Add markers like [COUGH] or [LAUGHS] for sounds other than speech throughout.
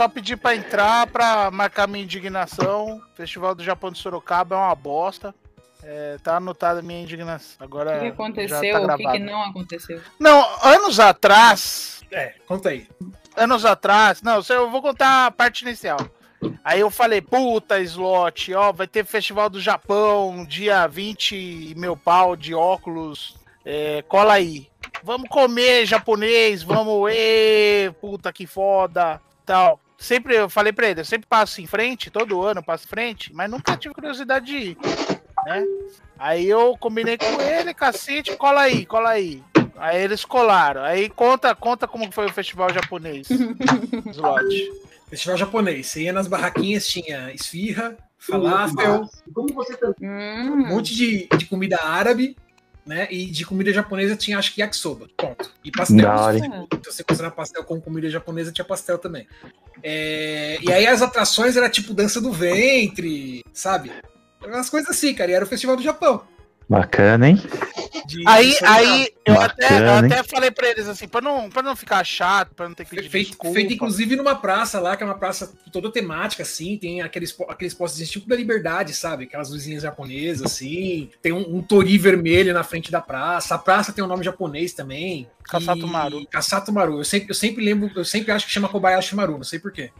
só pedir pra entrar pra marcar minha indignação. Festival do Japão de Sorocaba é uma bosta. É, tá anotada a minha indignação. Agora. O que aconteceu? tá o que, que não aconteceu? Não, anos atrás. É, conta aí. Anos atrás. Não, eu vou contar a parte inicial. Aí eu falei, puta, slot, ó, vai ter Festival do Japão, dia 20 e meu pau de óculos. é, cola aí. Vamos comer japonês, vamos, ê, puta que foda, tal. Sempre, eu falei pra ele, eu sempre passo em frente, todo ano passo em frente, mas nunca tive curiosidade de ir, né? Aí eu combinei com ele, cacete, cola aí, cola aí. Aí eles colaram. Aí conta, conta como foi o festival japonês. [LAUGHS] Slot. Festival japonês. Você ia nas barraquinhas, tinha esfirra, falafel, Como você tá um Hum, monte de, de comida árabe, né? E de comida japonesa tinha, acho que yakisoba. Ponto. E pastel. Hein? Se você considerar pastel como comida japonesa, tinha pastel também. É, E aí as atrações era tipo dança do ventre, sabe? Umas coisas assim, cara. E era o Festival do Japão. Bacana, hein? De- Aí, de aí eu, Bacana, até, eu até falei pra eles assim, pra não, pra não ficar chato, pra não ter que pedir Feito, desculpa. feito, inclusive numa praça lá, que é uma praça toda temática, assim, tem aqueles, aqueles postes tipo da liberdade, sabe? Aquelas luzinhas japonesas, assim. Tem um, um tori vermelho na frente da praça. A praça tem um nome japonês também. Kasato E- Maru. Kasato Maru. Eu sempre, eu sempre lembro, eu sempre acho que chama Kobayashi Maru, não sei porquê.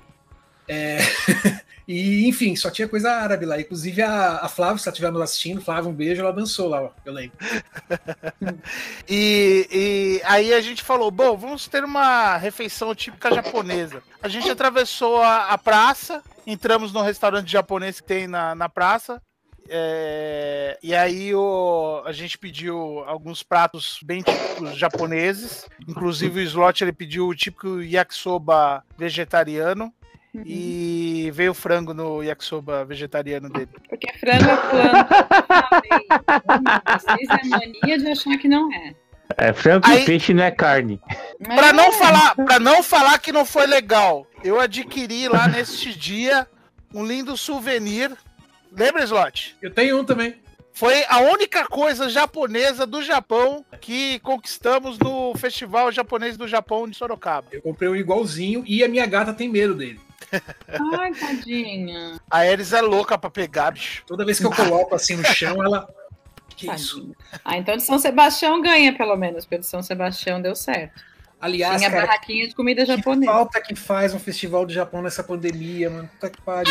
É... [LAUGHS] e, enfim, só tinha coisa árabe lá. Inclusive a, a Flávia, se ela estiver nos assistindo, Flávia, um beijo, ela dançou lá, ó, eu lembro. [LAUGHS] E, e aí a gente falou, bom, vamos ter uma refeição típica japonesa. A gente atravessou a, a praça, entramos no restaurante japonês que tem na, na praça. é, e aí o, a gente pediu alguns pratos bem típicos japoneses. Inclusive o Slot ele pediu o típico yakisoba vegetariano. E veio frango no yakisoba vegetariano dele. Porque frango é plano. Vocês é mania de achar que não é. É frango Aí- e peixe não é carne. Pra É. não falar, para não falar que não foi legal, eu adquiri lá neste dia um lindo souvenir. Lembra, Slot? Eu tenho um também. Foi a única coisa japonesa do Japão que conquistamos no Festival Japonês do Japão de Sorocaba. Eu comprei um igualzinho e a minha gata tem medo dele. Ai, tadinha. A Eris é louca pra pegar, bicho. Toda vez que eu coloco assim no chão, ela. Que isso? Tadinha. Ah, então de São Sebastião ganha, pelo menos, porque de São Sebastião deu certo. Aliás, Tinha cara, barraquinha de comida que japonesa. falta que faz um festival do Japão nessa pandemia, mano. Puta que pariu,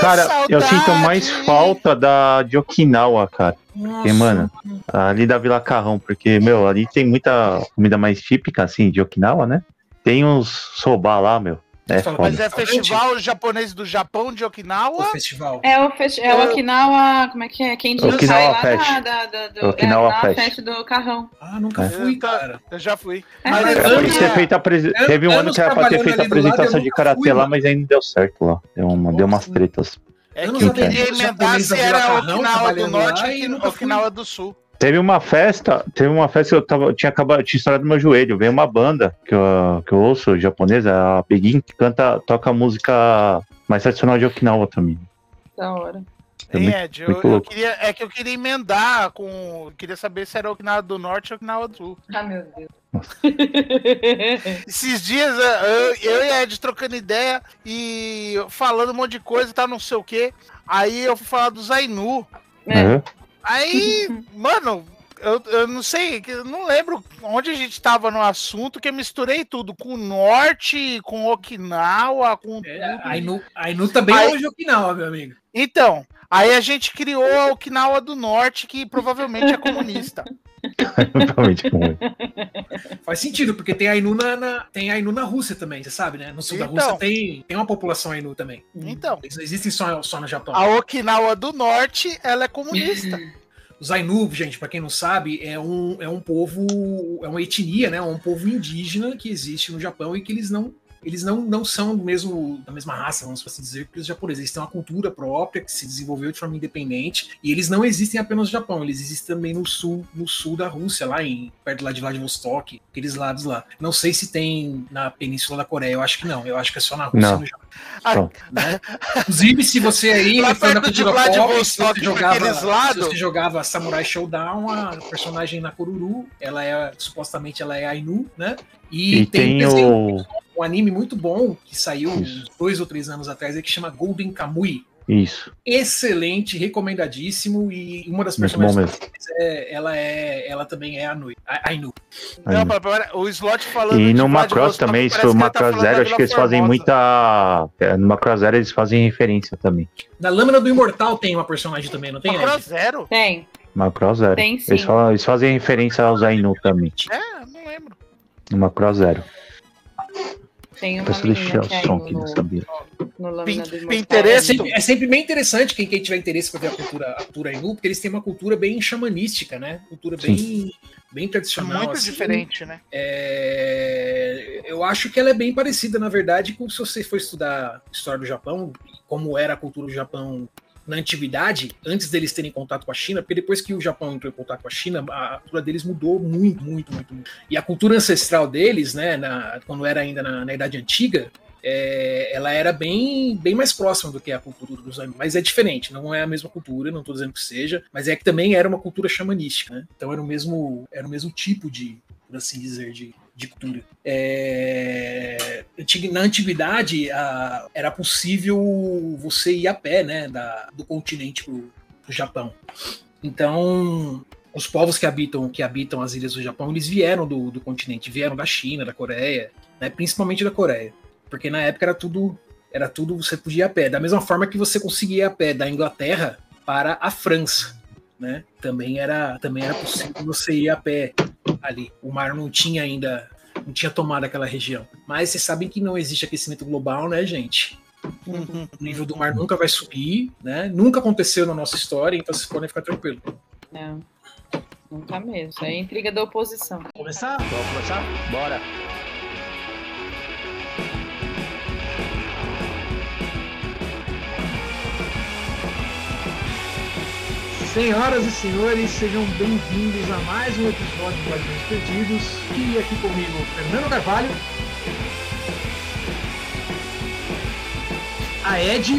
Cara, Saudade! eu sinto mais falta da de Okinawa, cara. Nossa, Porque, mano, ali da Vila Carrão, porque, meu, ali tem muita comida mais típica, assim, de Okinawa, né? Tem uns soba lá, meu. É Mas é Festival Japonês do Japão de o Okinawa. festival. É o, festi- é o Okinawa. Como é que é? Quem diz Okinawa sai lá da, da, da, do, Okinawa é, festa do carrão. Ah, nunca É. fui, cara. Eu já fui. É, Mas mas Era eu pra Anos- ter feito a prese- An- Teve um ano que era pra ter feito a lado, apresentação eu de karatê fui, lá, mas ainda não deu certo lá. Deu, uma, deu umas tretas. É que eu queria emendar se era Okinawa do Norte e. Okinawa do Sul. Teve uma festa, teve uma festa que eu tava, eu tinha acabado, tinha estourado meu joelho. Veio uma banda que eu, que eu ouço, japonesa, a Peguin, que canta, toca música mais tradicional de Okinawa também. Da hora. É muito- Ed, eu, muito eu queria, é que eu queria emendar com. eu Queria saber se era Okinawa do Norte ou Okinawa do Sul. Ah, meu Deus. [LAUGHS] Esses dias eu, eu e a Ed trocando ideia e falando um monte de coisa e tal, não sei o que. Aí eu fui falar do Zainu. É. Uhum. Aí, [LAUGHS] mano, eu, eu não sei, eu não lembro onde a gente tava no assunto, que eu misturei tudo, com o Norte, com Okinawa, com É, tudo. a Inu, a Inu também Aí- é hoje Okinawa, meu amigo. Então, aí a gente criou a Okinawa do Norte, que provavelmente é comunista. [LAUGHS] Provavelmente com [LAUGHS] ele. Faz sentido, porque tem a Inu na, na- tem a Inu na Rússia também, você sabe, né? No sul da Então. Rússia tem, tem uma população Ainu também. Então, Eles não existem só, só no Japão. a Okinawa do Norte, ela é comunista. [LAUGHS] Os Ainu, gente, pra quem não sabe, é um, é um povo, é uma etnia, né? Um povo indígena que existe no Japão e que eles não eles não, não são do mesmo, da mesma raça, vamos assim dizer, que os japoneses. Eles têm uma cultura própria que se desenvolveu de forma independente e eles não existem apenas no Japão, eles existem também no sul, no sul da Rússia, lá em perto lá de Vladivostok, aqueles lados lá. Não sei se tem na península da Coreia, eu acho que não. Eu acho que é só na Rússia Não. e no Japão. Né? Inclusive, se você aí, Lá perto de Vladivostok, você, jogava, lados. você jogava Samurai Showdown, a personagem Nakoruru, ela é, supostamente, ela é Ainu, né? E, E tem desenho- o. um anime muito bom que saiu Isso. uns dois ou três anos atrás, que chama Golden Kamui. Isso. Excelente, recomendadíssimo e uma das personagens mesmo. é, ela é, ela também é. A- Ainu. Não, Aí. mas pera, o slot falando E no Macross também, isso, tá Macross da Zero, acho que eles fazem muita. é, No Macross Zero eles fazem referência também. Na Lâmina do Imortal tem uma personagem também, não tem? Macross? Zero? Tem. Macross Zero. Tem sim. Eles, falam- eles fazem referência aos Ainu também. É, não lembro. No Macross Zero. Tem uma deixei menina o que é som aí aqui, no, não sabia. no Lâmina Imortal. É sempre, é sempre bem interessante quem, quem tiver interesse para ver a cultura, a cultura Ainu, porque eles têm uma cultura bem xamanística, né? Cultura bem, bem tradicional. Muito assim. diferente, né? É, eu acho que ela é bem parecida, na verdade, com se você for estudar história do Japão, como era a cultura do Japão na antiguidade, antes deles terem contato com a China, porque depois que o Japão entrou em contato com a China, a cultura deles mudou muito, muito, muito. muito. E a cultura ancestral deles, né, na- quando era ainda na, na Idade Antiga, é, ela era bem, bem mais próxima do que a cultura dos Ainu. Mas é diferente, não é a mesma cultura, não estou dizendo que seja, mas é que também era uma cultura xamanística, né? Então era o mesmo, era o mesmo tipo de, por assim dizer, de, de cultura. É, na antiguidade, a- era possível você ir a pé, né, da, do continente pro, pro Japão. Então, os povos que habitam, que habitam as ilhas do Japão, eles vieram do, do continente, vieram da China, da Coreia, né, principalmente da Coreia, porque na época era tudo, era tudo você podia ir a pé. Da mesma forma que você conseguia ir a pé da Inglaterra para a França, né? Também era, também era possível você ir a pé ali. O mar não tinha ainda, não tinha tomado aquela região. Mas vocês sabem que não existe aquecimento global, né, gente? Uhum. O nível do mar nunca vai subir, né? Nunca aconteceu na nossa história, então vocês podem ficar tranquilos. Não. Nunca mesmo. É intriga da oposição. Começar? Vamos começar? Bora. Senhoras e senhores, sejam bem-vindos a mais um episódio do Guardiões Perdidos. E aqui comigo, Fernando Carvalho. A Ed.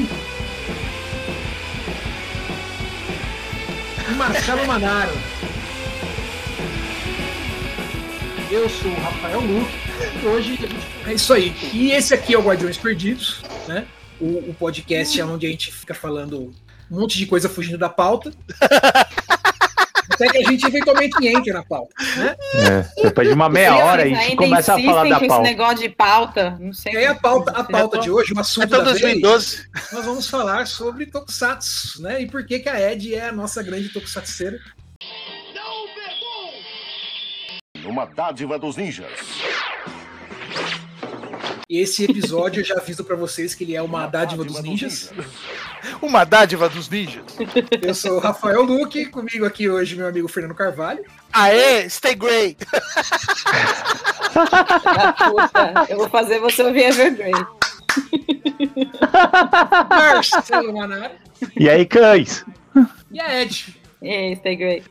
E Marcelo [LAUGHS] Manaro. Eu sou o Rafael Luque. Hoje é isso aí. E esse aqui é o Guardiões Perdidos, né? O, o podcast é onde a gente fica falando um monte de coisa fugindo da pauta. [LAUGHS] Até que a gente eventualmente entre na pauta, né? É, depois de uma meia hora a gente começa a falar da com esse pauta. negócio de pauta. Não sei. E aí a pauta, a pauta de hoje, o É assunto todo da vez, 2012. nós vamos falar sobre Tokusatsu, né? E por que que a Ed é a nossa grande Tokusatsuera. Uma dádiva dos ninjas. E esse episódio eu já aviso pra vocês que ele é uma dádiva dos ninjas. Uma dádiva dos ninjas. Eu sou o Rafael Luque, comigo aqui hoje meu amigo Fernando Carvalho. Aê, stay great. Puta. Eu vou fazer você ouvir Evergrey. Marcelo Manaro E aí, cães? e a Ed. Stay great. [LAUGHS]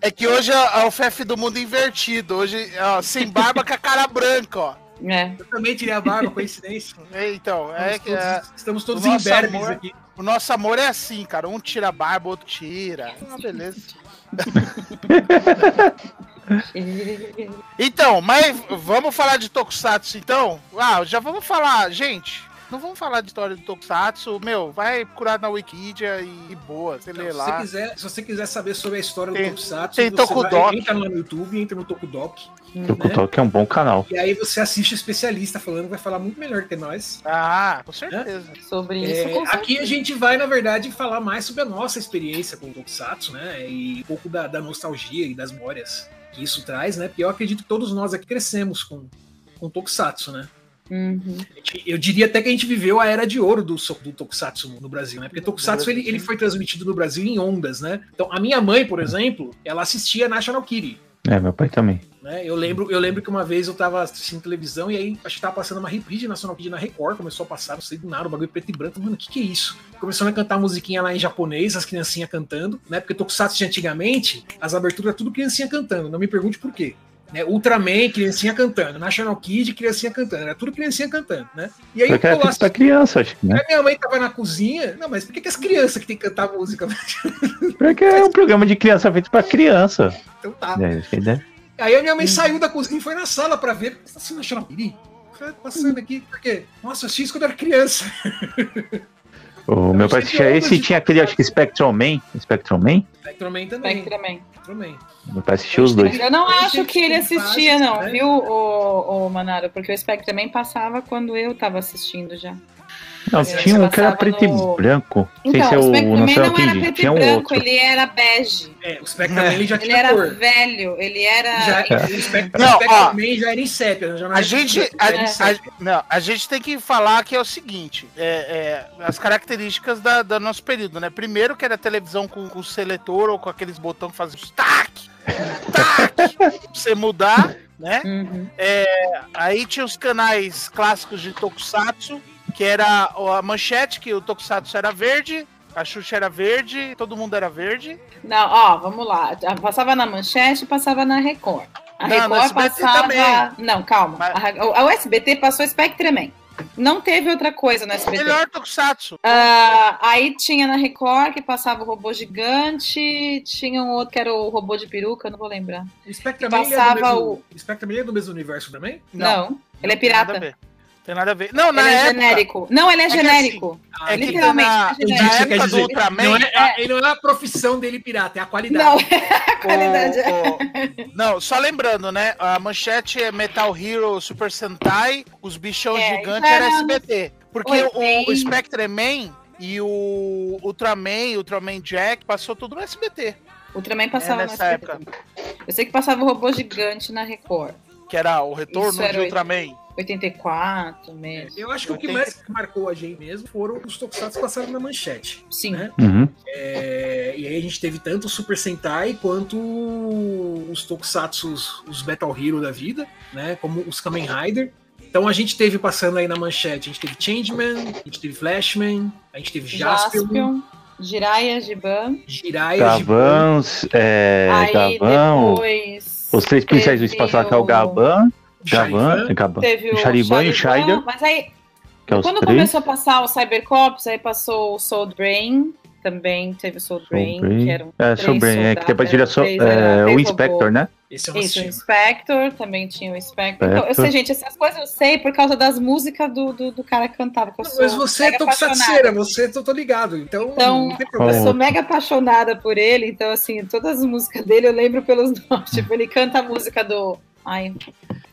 É que hoje é é o FF do mundo invertido. Hoje, ó, sem barba com a cara branca, ó. É. Eu também tirei a barba, coincidência. [LAUGHS] É, Então, é Estamos que é, todos, estamos todos o nosso imberbes amor- aqui. o nosso amor é assim, cara. Um tira a barba, outro tira. Ah, beleza. [LAUGHS] Então, mas vamos falar de Tokusatsu, então? Ah, já vamos falar, gente. Não vamos falar de história do Tokusatsu, meu, vai procurar na Wikipedia e, e boa, você lê Então, se, você lá. quiser, se você quiser saber sobre a história Tem- do Tokusatsu, tem você Tokudok. vai, entra lá no YouTube, entra no Tokudok, Tokutok é um bom canal. e aí você assiste o especialista falando, vai falar muito melhor que nós. Ah, com certeza. Sobre isso. É, com aqui a gente vai, na verdade, falar mais sobre a nossa experiência com o Tokusatsu, né? E um pouco da, da nostalgia e das memórias que isso traz, né? Porque eu acredito que todos nós aqui crescemos com, com Tokusatsu, né? Uhum. Eu diria até que a gente viveu a era de ouro do, do Tokusatsu no Brasil, né? Porque Tokusatsu ele, ele foi transmitido no Brasil em ondas, né? Então a minha mãe, por exemplo, ela assistia National Kitty. É, meu pai também. Né? Eu, lembro, eu lembro que uma vez eu tava assistindo televisão e aí acho que tava passando uma reprise de National Kid na Record, começou a passar, não sei do nada, o bagulho preto e branco. Mano, o que, que é isso? Começando a cantar musiquinha lá em japonês, as criancinhas cantando, né? Porque Tokusatsu de antigamente, as aberturas tudo criancinha cantando, não me pergunte por quê. Né? Ultraman, criancinha cantando. National Kid, criancinha cantando. Era tudo criancinha cantando, né? E aí Porque era eu lá pra criança, acho que, né? Aí minha mãe tava na cozinha. Não, mas por que, que as crianças que tem que cantar música? [LAUGHS] Porque é um programa de criança feito pra criança. então tá. É, né? Aí a minha mãe saiu da cozinha e foi na sala pra ver. Tá assistindo National Kid? Falei, Passando aqui, porque, nossa, eu assisti isso quando era criança. [LAUGHS] O meu pai onda esse e tinha aquele, acho que Spectrum Man. Spectrum Man? Spectrum também. Spectreman. Spectrum Meu pai assistia os dois. Eu não Eu acho que ele assistia, não, né? viu, o, o Manaro? Porque o Spectreman passava quando eu tava assistindo já. Não, Eu tinha um que era preto no- e branco. Então, ser o o Spectreman National não era preto Tinha e um branco, outro. ele era bege. É, o Spectrum ele já Ele tinha era cor. velho, ele era. Já, É. O Spectrum, Não, o Spectrum ó. Man já era em sépia. Já não A era- gente, a, a- não, a gente tem que falar que é o seguinte: é, é, as características da, do nosso período, né? Primeiro que era televisão com, com seletor ou com aqueles botões que faziam tac, tac, [LAUGHS] pra você mudar, né? Uhum. Aí tinha os canais clássicos de Tokusatsu, que era a manchete, que o Tokusatsu era verde, a Xuxa era verde, todo mundo era verde. Não, ó, vamos lá. Passava na manchete e passava na Record. A Não, Record SBT passava. também. Não, calma. Mas- A, a USBT passou Spectreman. Não teve outra coisa no SBT. Melhor Tokusatsu. Ah, aí tinha na Record que passava o robô gigante, tinha um outro que era o robô de peruca, não vou lembrar. O Spectrum Man ele é do passava mesmo- o- é do mesmo universo também? Não, ele é tem nada a pirata. Tem nada a ver. Não, na Ele é época, genérico. Não, ele é, É genérico. Ah, É que Literalmente, na, é o que na época do. Ultraman, Não é, a- ele não é a profissão dele pirata, é a qualidade. Não, [LAUGHS] a qualidade é. O- o- Não, só lembrando, né? A manchete é Metal Hero Super Sentai, os bichão É, gigantes isso era SBT. Porque Oi, o, o Spectreman e o Ultraman, Ultraman Jack, passou tudo no SBT. Ultraman passava É, no nessa SBT. Eu sei que passava o robô gigante na Record. Que era o retorno Isso de Ultraman. 84 mesmo. Eu acho que o que mais marcou a gente mesmo foram os Tokusatsu passaram na manchete. Sim. né? Uhum. É, e aí a gente teve tanto o Super Sentai quanto os Tokusatsu, os Battle Hero da vida, né? Como os Kamen Rider. Então a gente teve passando aí na manchete, a gente teve Changeman, a gente teve Flashman, a gente teve Jaspion, Jaspion, Jiraiya, Giban. Jiraiya, Giban, Gavão, é, Aí Gavão. depois. Os três policiais do espaço lá, que é o o- Gaban, Gavan, Teve o Charivan e o Mas aí, que é quando três. começou a passar o Cybercops, aí passou o Soul Brain. Também teve o Soul Brain, Brain. que eram É, três Soul Brain, é, que depois vira três, é, era o Inspector, né? Esse é o Isso, Inspector, também tinha o Inspector. Então, eu sei, gente, essas coisas eu sei por causa das músicas do, do, do cara que cantava. Que eu sou Mas você é apaixonada. você tô, tô ligado. Então, Então, não tem Eu problema. sou mega apaixonada por ele, então, assim, todas as músicas dele eu lembro pelos [LAUGHS] nomes. Tipo, ele canta a música do. Ai.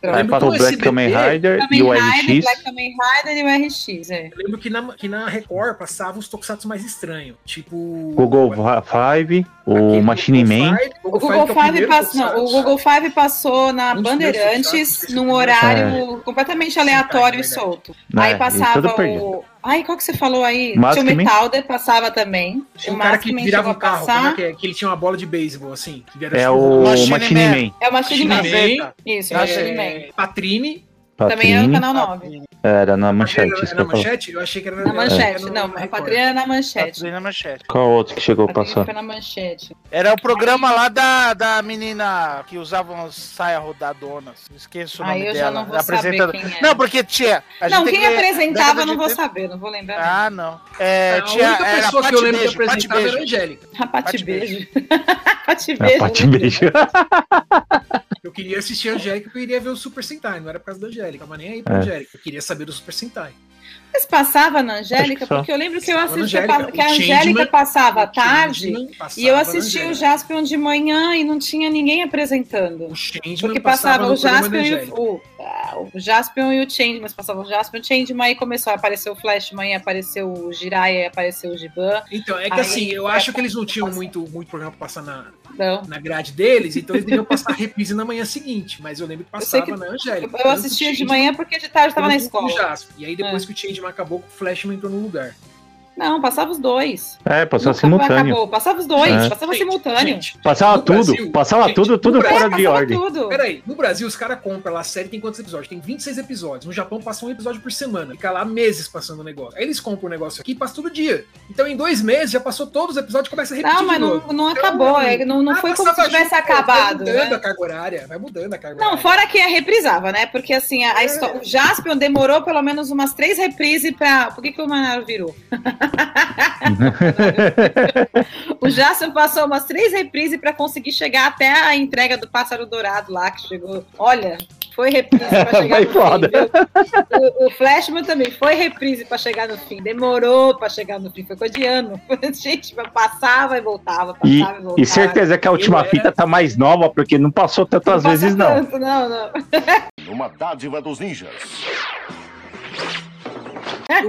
Aí lembro passou o Black Kamen Rider Kamen e o Rider, RX. Black Kamen Rider e o RX, é. Eu lembro que na, que na Record passava os Tokusatsu mais estranhos. Tipo. Google Five, o aquele Machine Google Man. Five, O Google que é Five primeiro passou. Não, o Tokusatsu. Google Five passou na Bandeirantes num horário completamente aleatório e é solto. Aí passava o. Ai, qual que você falou aí? Maskman. Tinha o Metalder, passava também. Tinha o um cara que virava um carro, passar. como é que, é? que ele tinha uma bola de beisebol, assim. Que era É tipo o Machine Machine Man. Man. É o Machine Man. Machine Man. Isso, é, Machine Man. Patrine. Também era no canal 9. Era na manchete. Era, isso era que na eu manchete? Eu achei que era Na era- manchete, era não, na a. Patrícia era na manchete. aí na manchete. Qual outro que chegou a passar? foi na manchete. Era o programa lá da, da menina que usava umas saias rodadonas. Esqueço o Aí nome eu já dela. não vou saber apresentadora. quem é. Não, porque tinha. a Não, quem que- apresentava eu não vou 80. saber, não vou lembrar. Ah, não. É, a tinha, única era pessoa que eu lembro Beijo, que apresentava era a Beijo. Angélica. A Pati Beijo. [LAUGHS] Pati É, Beijo. Pati né? Beijo. Eu queria assistir a Angélica porque eu queria ver o Super Sentai, não era por causa da Angélica, tava nem aí pra É. Queria saber do Super Sentai. Mas passava na Angélica, porque eu lembro que eu Passava assistia, Angélica. que a Angélica Changeman- passava à tarde Changeman e passava eu assistia o. Jaspion de manhã e não tinha ninguém apresentando. O Changeman Porque passava no o Jaspion e o, o, ah, o Jaspion e o Change, mas passava o Jaspion e o Changeman, aí começou a aparecer o Flashman, apareceu o Jiraiya, e apareceu o Giban. Então, é que Aí, assim, eu é, acho que eles não tinham muito, muito programa pra passar na, Não. na grade deles, então eles deviam passar reprise na manhã seguinte, mas eu lembro que passava que- na Eu, Angélica. eu assistia de manhã porque de tarde eu tava na escola. Jaspion. E aí depois que o Changeman acabou, o Flashman entrou no lugar. Não, passava os dois. É, passava simultâneo. Acabou. Passava os dois, É. passava Gente, simultâneo. gente, Passava tudo, Brasil, passava gente, tudo, tudo Brasil, fora de passava ordem. tudo. Peraí, no Brasil os caras compram lá a série, tem quantos episódios? Tem 26 episódios. No Japão passa um episódio por semana. Fica lá meses passando o negócio. Aí eles compram o negócio aqui e passa todo dia. Então em dois meses já passou todos os episódios e começa a repetir Não, mas de não, novo. não Então, acabou. é, não não ah, foi como se tivesse junto, acabado. Vai mudando né? a carga horária. Vai mudando a carga Não, horária. fora que a reprisava, né? Porque assim, a, a É. histó- o Jaspion demorou pelo menos umas três reprises pra. Por que, que o Manaro virou? [LAUGHS] O Jaspion passou umas três reprises pra conseguir chegar até a entrega do Pássaro Dourado lá, que chegou. Olha, foi reprise pra [LAUGHS] chegar Vai no foda. fim. O, o Flashman também foi reprise pra chegar no fim. Demorou pra chegar no fim, foi coisa de ano. [LAUGHS] Gente, passava e voltava, E, passava e, voltava. e certeza que a última fita tá mais nova, porque não passou tantas Não vezes, não. tanto, não, não. [LAUGHS] Numa dádiva dos ninjas.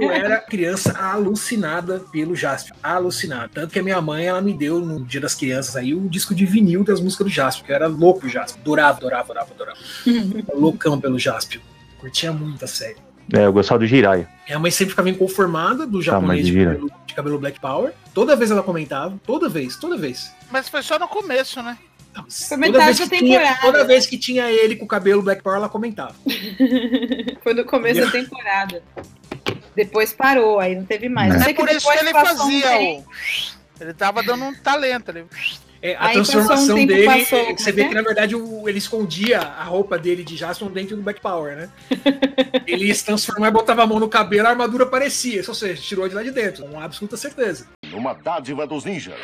Eu era criança alucinada pelo Jaspion. Alucinada. Tanto que a minha mãe, ela me deu no Dia das Crianças aí o disco de vinil das músicas do Jaspion, que eu era louco Jaspion. Adorava, adorava, adorava, adorava. [LAUGHS] Loucão pelo Jaspion. Curtia muito a série. É, eu gostava do Jiraiya. Minha mãe sempre ficava inconformada do japonês mas de, cabelo, de cabelo Black Power. Toda vez ela comentava. Toda vez, toda vez. Mas foi só no começo, né? Não, mas Foi toda metade vez da que tinha- temporada. Toda vez que tinha ele com o cabelo Black Power, ela comentava. [LAUGHS] Foi no começo da temporada. Depois parou, aí não teve mais. É. Eu É por isso que ele um fazia o. Ele tava dando um talento ali. É, a Aí um transformação tempo, dele, passou, é, você é vê que na verdade o- ele escondia a roupa dele de Jaspion dentro do Black Power, né? [LAUGHS] ele se transformava e botava a mão no cabelo, a armadura aparecia. Ou seja, tirou de lá de dentro, com absoluta certeza. Numa dádiva dos ninjas.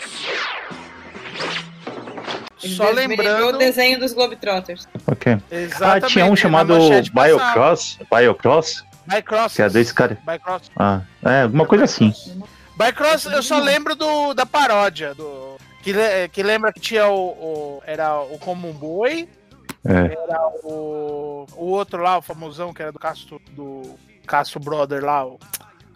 Ele Só lembrando. o desenho dos Globetrotters. Ok. Ah, Exatamente. tinha um chamado. Biocross. Biocross, Bycross. que é dois caras. Bycross. Ah, é, alguma coisa assim. Bycross, eu só lembro do, da paródia. Do, que, que lembra que tinha o. o- era o Common Boy. É. Era o. O outro lá, o famosão, que era do Castro. Do Castro Brother lá. O,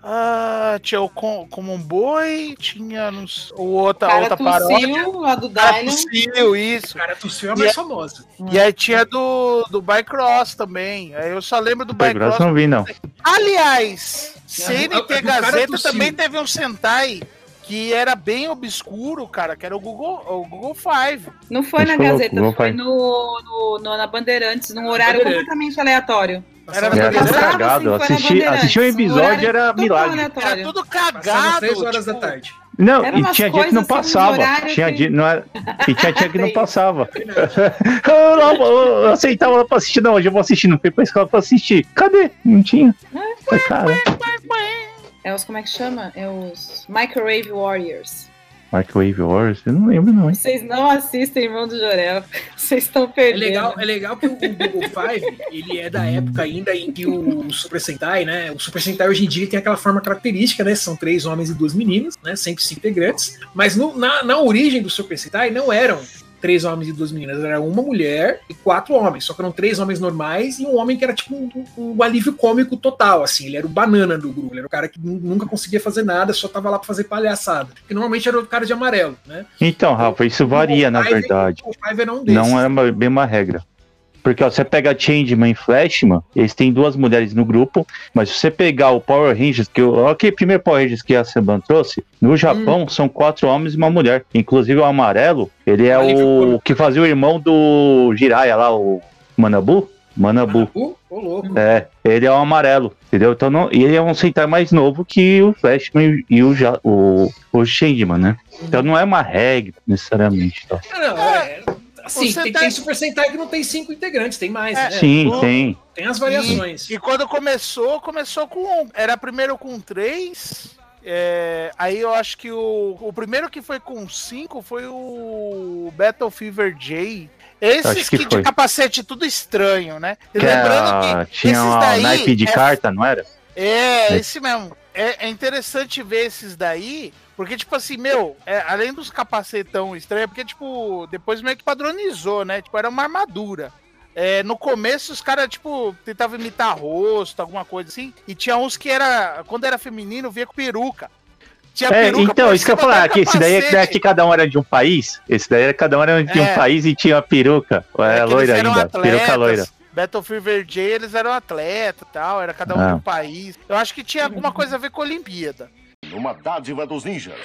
ah, tinha o Com- Common Boy, tinha nos, o outra, cara outra paródia. tossiu lá do Cara Dylan. tossiu, isso. O cara tossiu é a E mais é- famosa. E aí tinha do, do Bycross também. Aí eu só lembro do Bycross. não vi, não. Aliás, CNT cara Gazeta também teve um Sentai que era bem obscuro, cara, que era o Google, o Google Five. Não foi Acho na foi Gazeta, foi no, no, no- na Bandeirantes, num horário Bandeirantes. completamente aleatório. Era Passava na Era três tudo Passava, cagado. assim, Assistir, assistir um episódio era total milagre. aleatório. Era tudo Passava cagado. três horas tipo, da tarde. Não, Era e tinha dia que não assim, passava. Tinha que- dia, não era, e tinha dia que não passava. [LAUGHS] Eu, não, eu, aceitava lá pra assistir. Não, hoje eu vou assistir. Não fui pra escola pra assistir. Cadê? Não tinha. Falei, cara, É os, como é que chama? É os Microwave Warriors. Microwave Wars? Eu não lembro, não, hein? Vocês não assistem Irmão do Jorel. [LAUGHS] Vocês estão É perdendo. legal, é legal que o, Google Five, ele é da época ainda em que o Super Sentai, né? O Super Sentai hoje em dia tem aquela forma característica, né? São três homens e duas meninas, né? Sempre cinco integrantes. Mas no- na, na origem do Super Sentai não eram três homens e duas meninas, era uma mulher e quatro homens. Só que eram três homens normais e um homem que era tipo um, um alívio cômico total, assim. Ele era o banana do grupo, ele era o cara que nu- nunca conseguia fazer nada, só tava lá pra fazer palhaçada. Que normalmente era o cara de amarelo, né? Então, Rafa, isso varia, na O Five- verdade. Um desses. Não é bem uma regra. Porque ó, você pega Changeman e Flashman, eles têm duas mulheres no grupo, mas se você pegar o Power Rangers, que o primeiro Power Rangers que a Seban trouxe, no Japão são quatro homens e uma mulher. Inclusive o amarelo, ele é Alívio o que fazia o irmão do Jiraiya lá, o Manabu. Manabu. Ô louco. É, ele é o amarelo, entendeu? Então não, ele é um Sentai mais novo que o Flashman e o, o, o Changeman, né? Então não é uma regra, necessariamente. Tá? Não, é, assim, o tem, Sentai- tem Super Sentai que não tem cinco integrantes, tem mais, É, né? Sim, o- tem. Tem as variações. E quando começou, começou com. Era primeiro com três. é, aí eu acho que o, o primeiro que foi com cinco foi o Battle Fever J. Esses que que, foi. de capacete tudo estranho, né? E Que lembrando a- que tinha daí naipe de é- carta, não era? É, É. esse mesmo. É, é interessante ver esses daí, porque, tipo assim, meu, é, além dos capacetão estranho, porque, tipo, depois meio que padronizou, né? Tipo, era uma armadura. É, no começo, os caras, tipo, tentavam imitar rosto, alguma coisa assim. E tinha uns que era. Quando era feminino, via com peruca. Tinha É, peruca então, isso que eu ia falar, que esse daí é que cada um era de um país. Esse daí era cada um era de um É. país e tinha uma peruca. É, É loira eram ainda. atletas. Peruca loira. Battlefield J, eles eram atletas e tal, era cada um Ah. de um país. Eu acho que tinha alguma coisa a ver com a Olimpíada. Numa dádiva dos ninjas.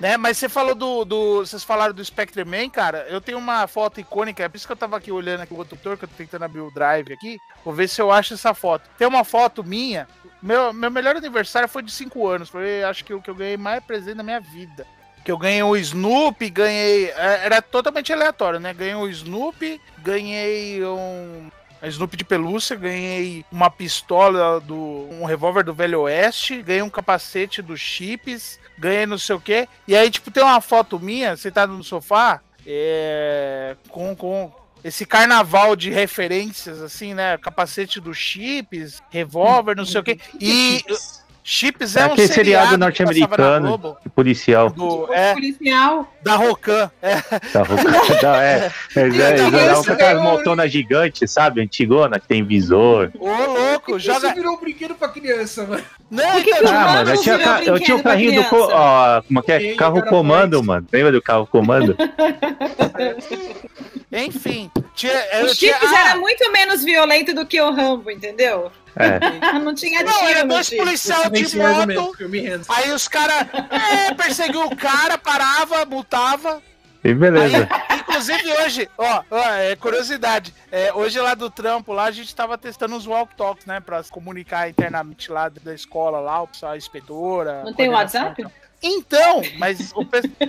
Né, mas você falou do, do. Vocês falaram do Spectre Man, cara. Eu tenho uma foto icônica, é por isso que eu tava aqui olhando aqui o outro tutor, que eu tô tentando abrir o drive aqui. Vou ver se eu acho essa foto. Tem uma foto minha. Meu, meu melhor aniversário foi de 5 anos. Foi acho que o que eu ganhei mais presente na minha vida. Que eu ganhei o Snoopy, ganhei. é, Era totalmente aleatório, né? Ganhei o Snoopy, ganhei um. A Snoopy de pelúcia, ganhei uma pistola do. um revólver do Velho Oeste, ganhei um capacete dos chips, ganhei não sei o quê. E aí, tipo, tem uma foto minha, sentado no sofá, é, com, com esse carnaval de referências, assim, né? Capacete dos chips, revólver, não sei o quê. E chips é, É um seriado na norte-americano. Policial. do, é, policial. da Rocan. É, Tá, da, é, [LAUGHS] é, é, é, um gigantes, sabe? Antigona, que tem visor. ô louco, Isso joga. virou um brinquedo pra criança, mano. Não, que então, que Ah, Mano eu tinha, ca- eu tinha o carrinho do. Co ó, como é que é? Carro comando, mais. mano. Lembra do carro comando? [LAUGHS] enfim. Tinha, O tinha, Chips ah, era muito menos violento do que o Rambo, entendeu? É. [LAUGHS] Não tinha Não, tiro era dois Chips. policiais de moto. Aí os caras é, perseguiu o cara, parava, multava. E beleza. Aí, inclusive hoje, ó, ó, é curiosidade. é, hoje lá do trampo, lá a gente tava testando os walk talks, né? Pra se comunicar internamente lá da escola, lá, o pessoal, a inspetora. Não tem WhatsApp? e tal. Então, mas o pessoal. [LAUGHS]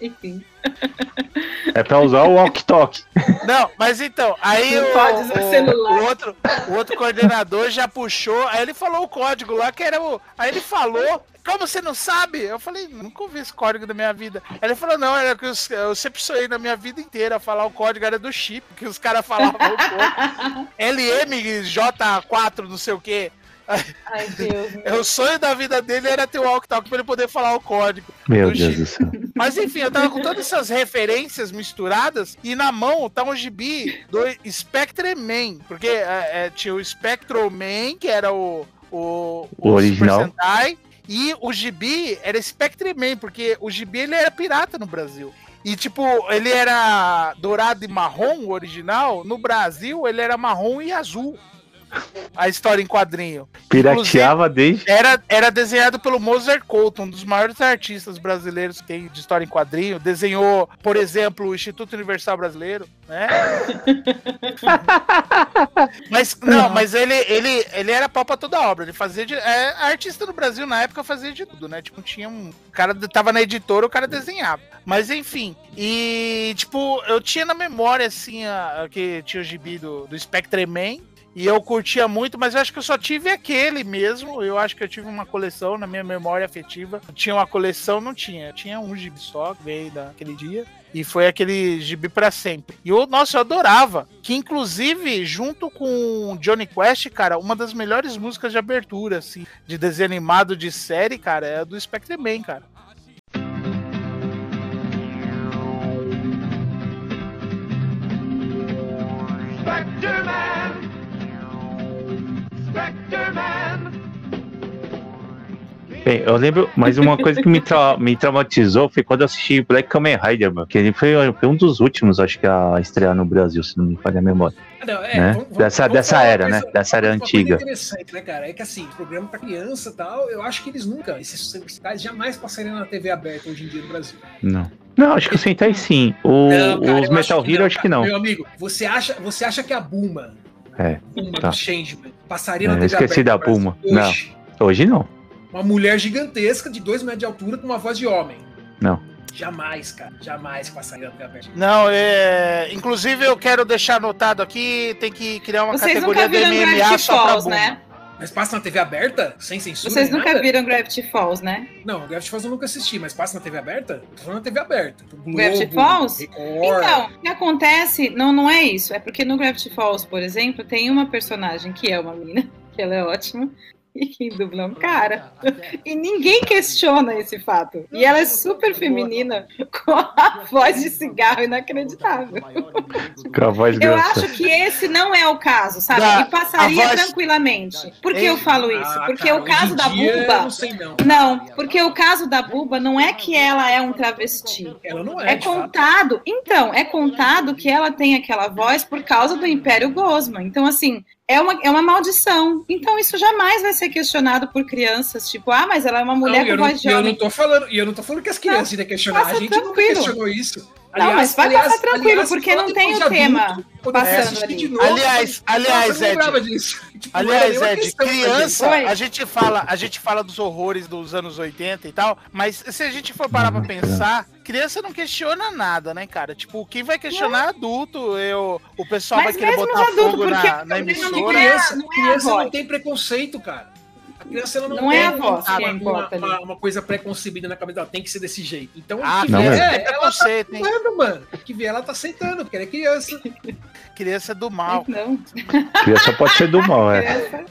Enfim. [LAUGHS] É pra usar o walk-talk. Não, mas então, aí o, pode usar o- celular. o outro, o outro coordenador já puxou, aí ele falou o código lá, que era o. Aí ele falou. Como você não sabe? Eu falei, nunca ouvi esse código da minha vida. Aí ele falou, não, era que os- eu sempre sonhei na minha vida inteira falar o código era do chip, que os caras falavam o código. LMJ4, não sei o quê. Ai, Deus. É, [LAUGHS] O sonho da vida dele era ter o walk-talk pra ele poder falar o código. Meu Deus chip. do céu. Mas enfim, eu tava com todas essas referências misturadas e na mão tá um gibi do Spectre Man, porque é, é, tinha o Spectro Man, que era o, o, O original. Super Sentai, e o gibi era Spectre Man, porque o gibi ele era pirata no Brasil. E tipo, ele era dourado e marrom, o original. No Brasil, ele era marrom e azul. A história em quadrinho. Pirateava desde. Era, era desenhado pelo Mozart Couto, um dos maiores artistas brasileiros que tem de história em quadrinho. Desenhou, por exemplo, o Instituto Universal Brasileiro, né? [LAUGHS] mas não, mas ele, ele, ele era pau pra toda obra. Ele fazia de. É, artista no Brasil na época fazia de tudo, né? Tipo, tinha um. O cara tava na editora, o cara desenhava. Mas enfim. E, tipo, eu tinha na memória, assim, a, a que tinha o gibi do, do Spectre Man. E eu curtia muito, mas eu acho que eu só tive aquele mesmo. Eu acho que eu tive uma coleção na minha memória afetiva. Tinha uma coleção, não tinha. Tinha um gibi só veio daquele dia. E foi aquele gibi pra sempre. E eu, nossa, eu adorava. Que inclusive, junto com Johnny Quest, cara, uma das melhores músicas de abertura, assim, de desenho animado de série, cara, é a do Spectre Man, cara. Bem, eu lembro, mas uma coisa que me, tra- [LAUGHS] me traumatizou foi quando eu assisti Black Kamen Rider, mano. Que ele foi, foi um dos últimos, acho que, a estrear no Brasil, se não me falha a memória. Não, é, Né? Dessa- dessa falar uma era, né? Dessa era uma coisa antiga. interessante, né, cara? É que assim, programa pra criança e tal, eu acho que eles nunca, esses universitários jamais passariam na TV aberta hoje em dia no Brasil. Não. Não, acho que o Sentai sim. O, Não, cara, os Metal Hero, acho que não. Meu amigo, você acha, você acha que a Buma, É, Buma tá. do Changeman, passaria É, na eu TV esqueci aberta da no Brasil Puma. Hoje? Hoje não. Uma mulher gigantesca de 2 metros de altura com uma voz de homem. Não. Jamais, cara. Jamais passaria na TV aberta. Não, é. Inclusive, eu quero deixar anotado aqui: tem que criar uma Vocês categoria do viram MMA Gravity só pra Falls, bunda. né? Mas passa na TV aberta? Sem censura? Vocês nem nunca nada? viram Gravity Falls, né? Não, Gravity Falls eu nunca assisti, mas passa na TV aberta? Tô falando na TV aberta. Globo, Gravity Falls? Record. Então, o que acontece, não, não é isso. É porque no Gravity Falls, por exemplo, tem uma personagem que é uma menina, [LAUGHS] que ela é ótima, e que dubla um cara. E ninguém questiona esse fato. E ela é super feminina, com a voz de cigarro inacreditável. Com a voz Eu acho que esse não é o caso, sabe? Da- E passaria voz- tranquilamente. Por que eu falo isso? Ah, Porque o caso da Buba. Não sei não. Não, porque o caso da Buba não é que ela é um travesti. Ela não é, É contado, então, é contado que ela tem aquela voz por causa do Império Gosma. Então, assim, é uma, é uma maldição. Então isso jamais vai ser questionado por crianças, tipo, ah, mas ela é uma mulher não, com eu, não, voz de eu homem. não tô falando, e eu não tô falando que as crianças ainda questionar. A gente nunca tranquilo. questionou isso. Não, mas vai passar tranquilo, porque não tem o tema adulto, passando ali. de novo, Aliás, aliás, eu [LAUGHS] não lembrava Ed. disso. Tipo, Aliás, Ed, criança, a gente fala, a gente fala dos horrores dos anos 80 e tal, mas se a gente for parar pra pensar, criança não questiona nada, né, cara? Tipo, quem vai questionar é adulto, eu, o pessoal Mas vai querer botar os adultos, fogo na, na emissora. criança, não é criança não voz. tem preconceito, cara. Criança ela não, Não é tem a voz uma, que uma- uma, uma coisa pré-concebida na cabeça dela, tem que ser desse jeito. Então, Ah, que não, vier, é ela tá preconceito, hein? aceitando, mano. Que vier, ela tá aceitando, porque ela é criança. Criança é do mal. Não, Criança pode ser do mal, é. criança,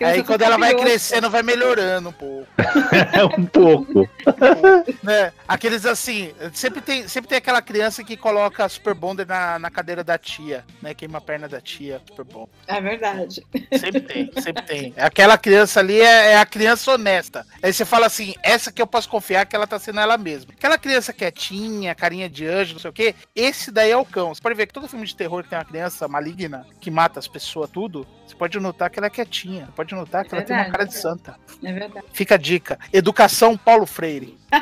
Aí quando ela vai crescendo, vai melhorando um pouco. [LAUGHS] É um pouco. [LAUGHS] né? Aqueles assim, sempre tem, sempre tem aquela criança que coloca Super Bonder na, na cadeira da tia, né? Queima a perna da tia, Super Bonder. É verdade. Sempre tem, sempre tem. Aquela criança ali é, é a criança honesta. Aí você fala assim, essa que eu posso confiar que ela tá sendo ela mesma. Aquela criança quietinha, carinha de anjo, não sei o quê, esse daí é o cão. Você pode ver que todo filme de terror que tem uma criança maligna, que mata as pessoas tudo, você pode notar que ela é quietinha. Você pode notar que ela tem uma Verdade. cara de santa. É verdade. Fica a dica. Educação Paulo Freire. Eu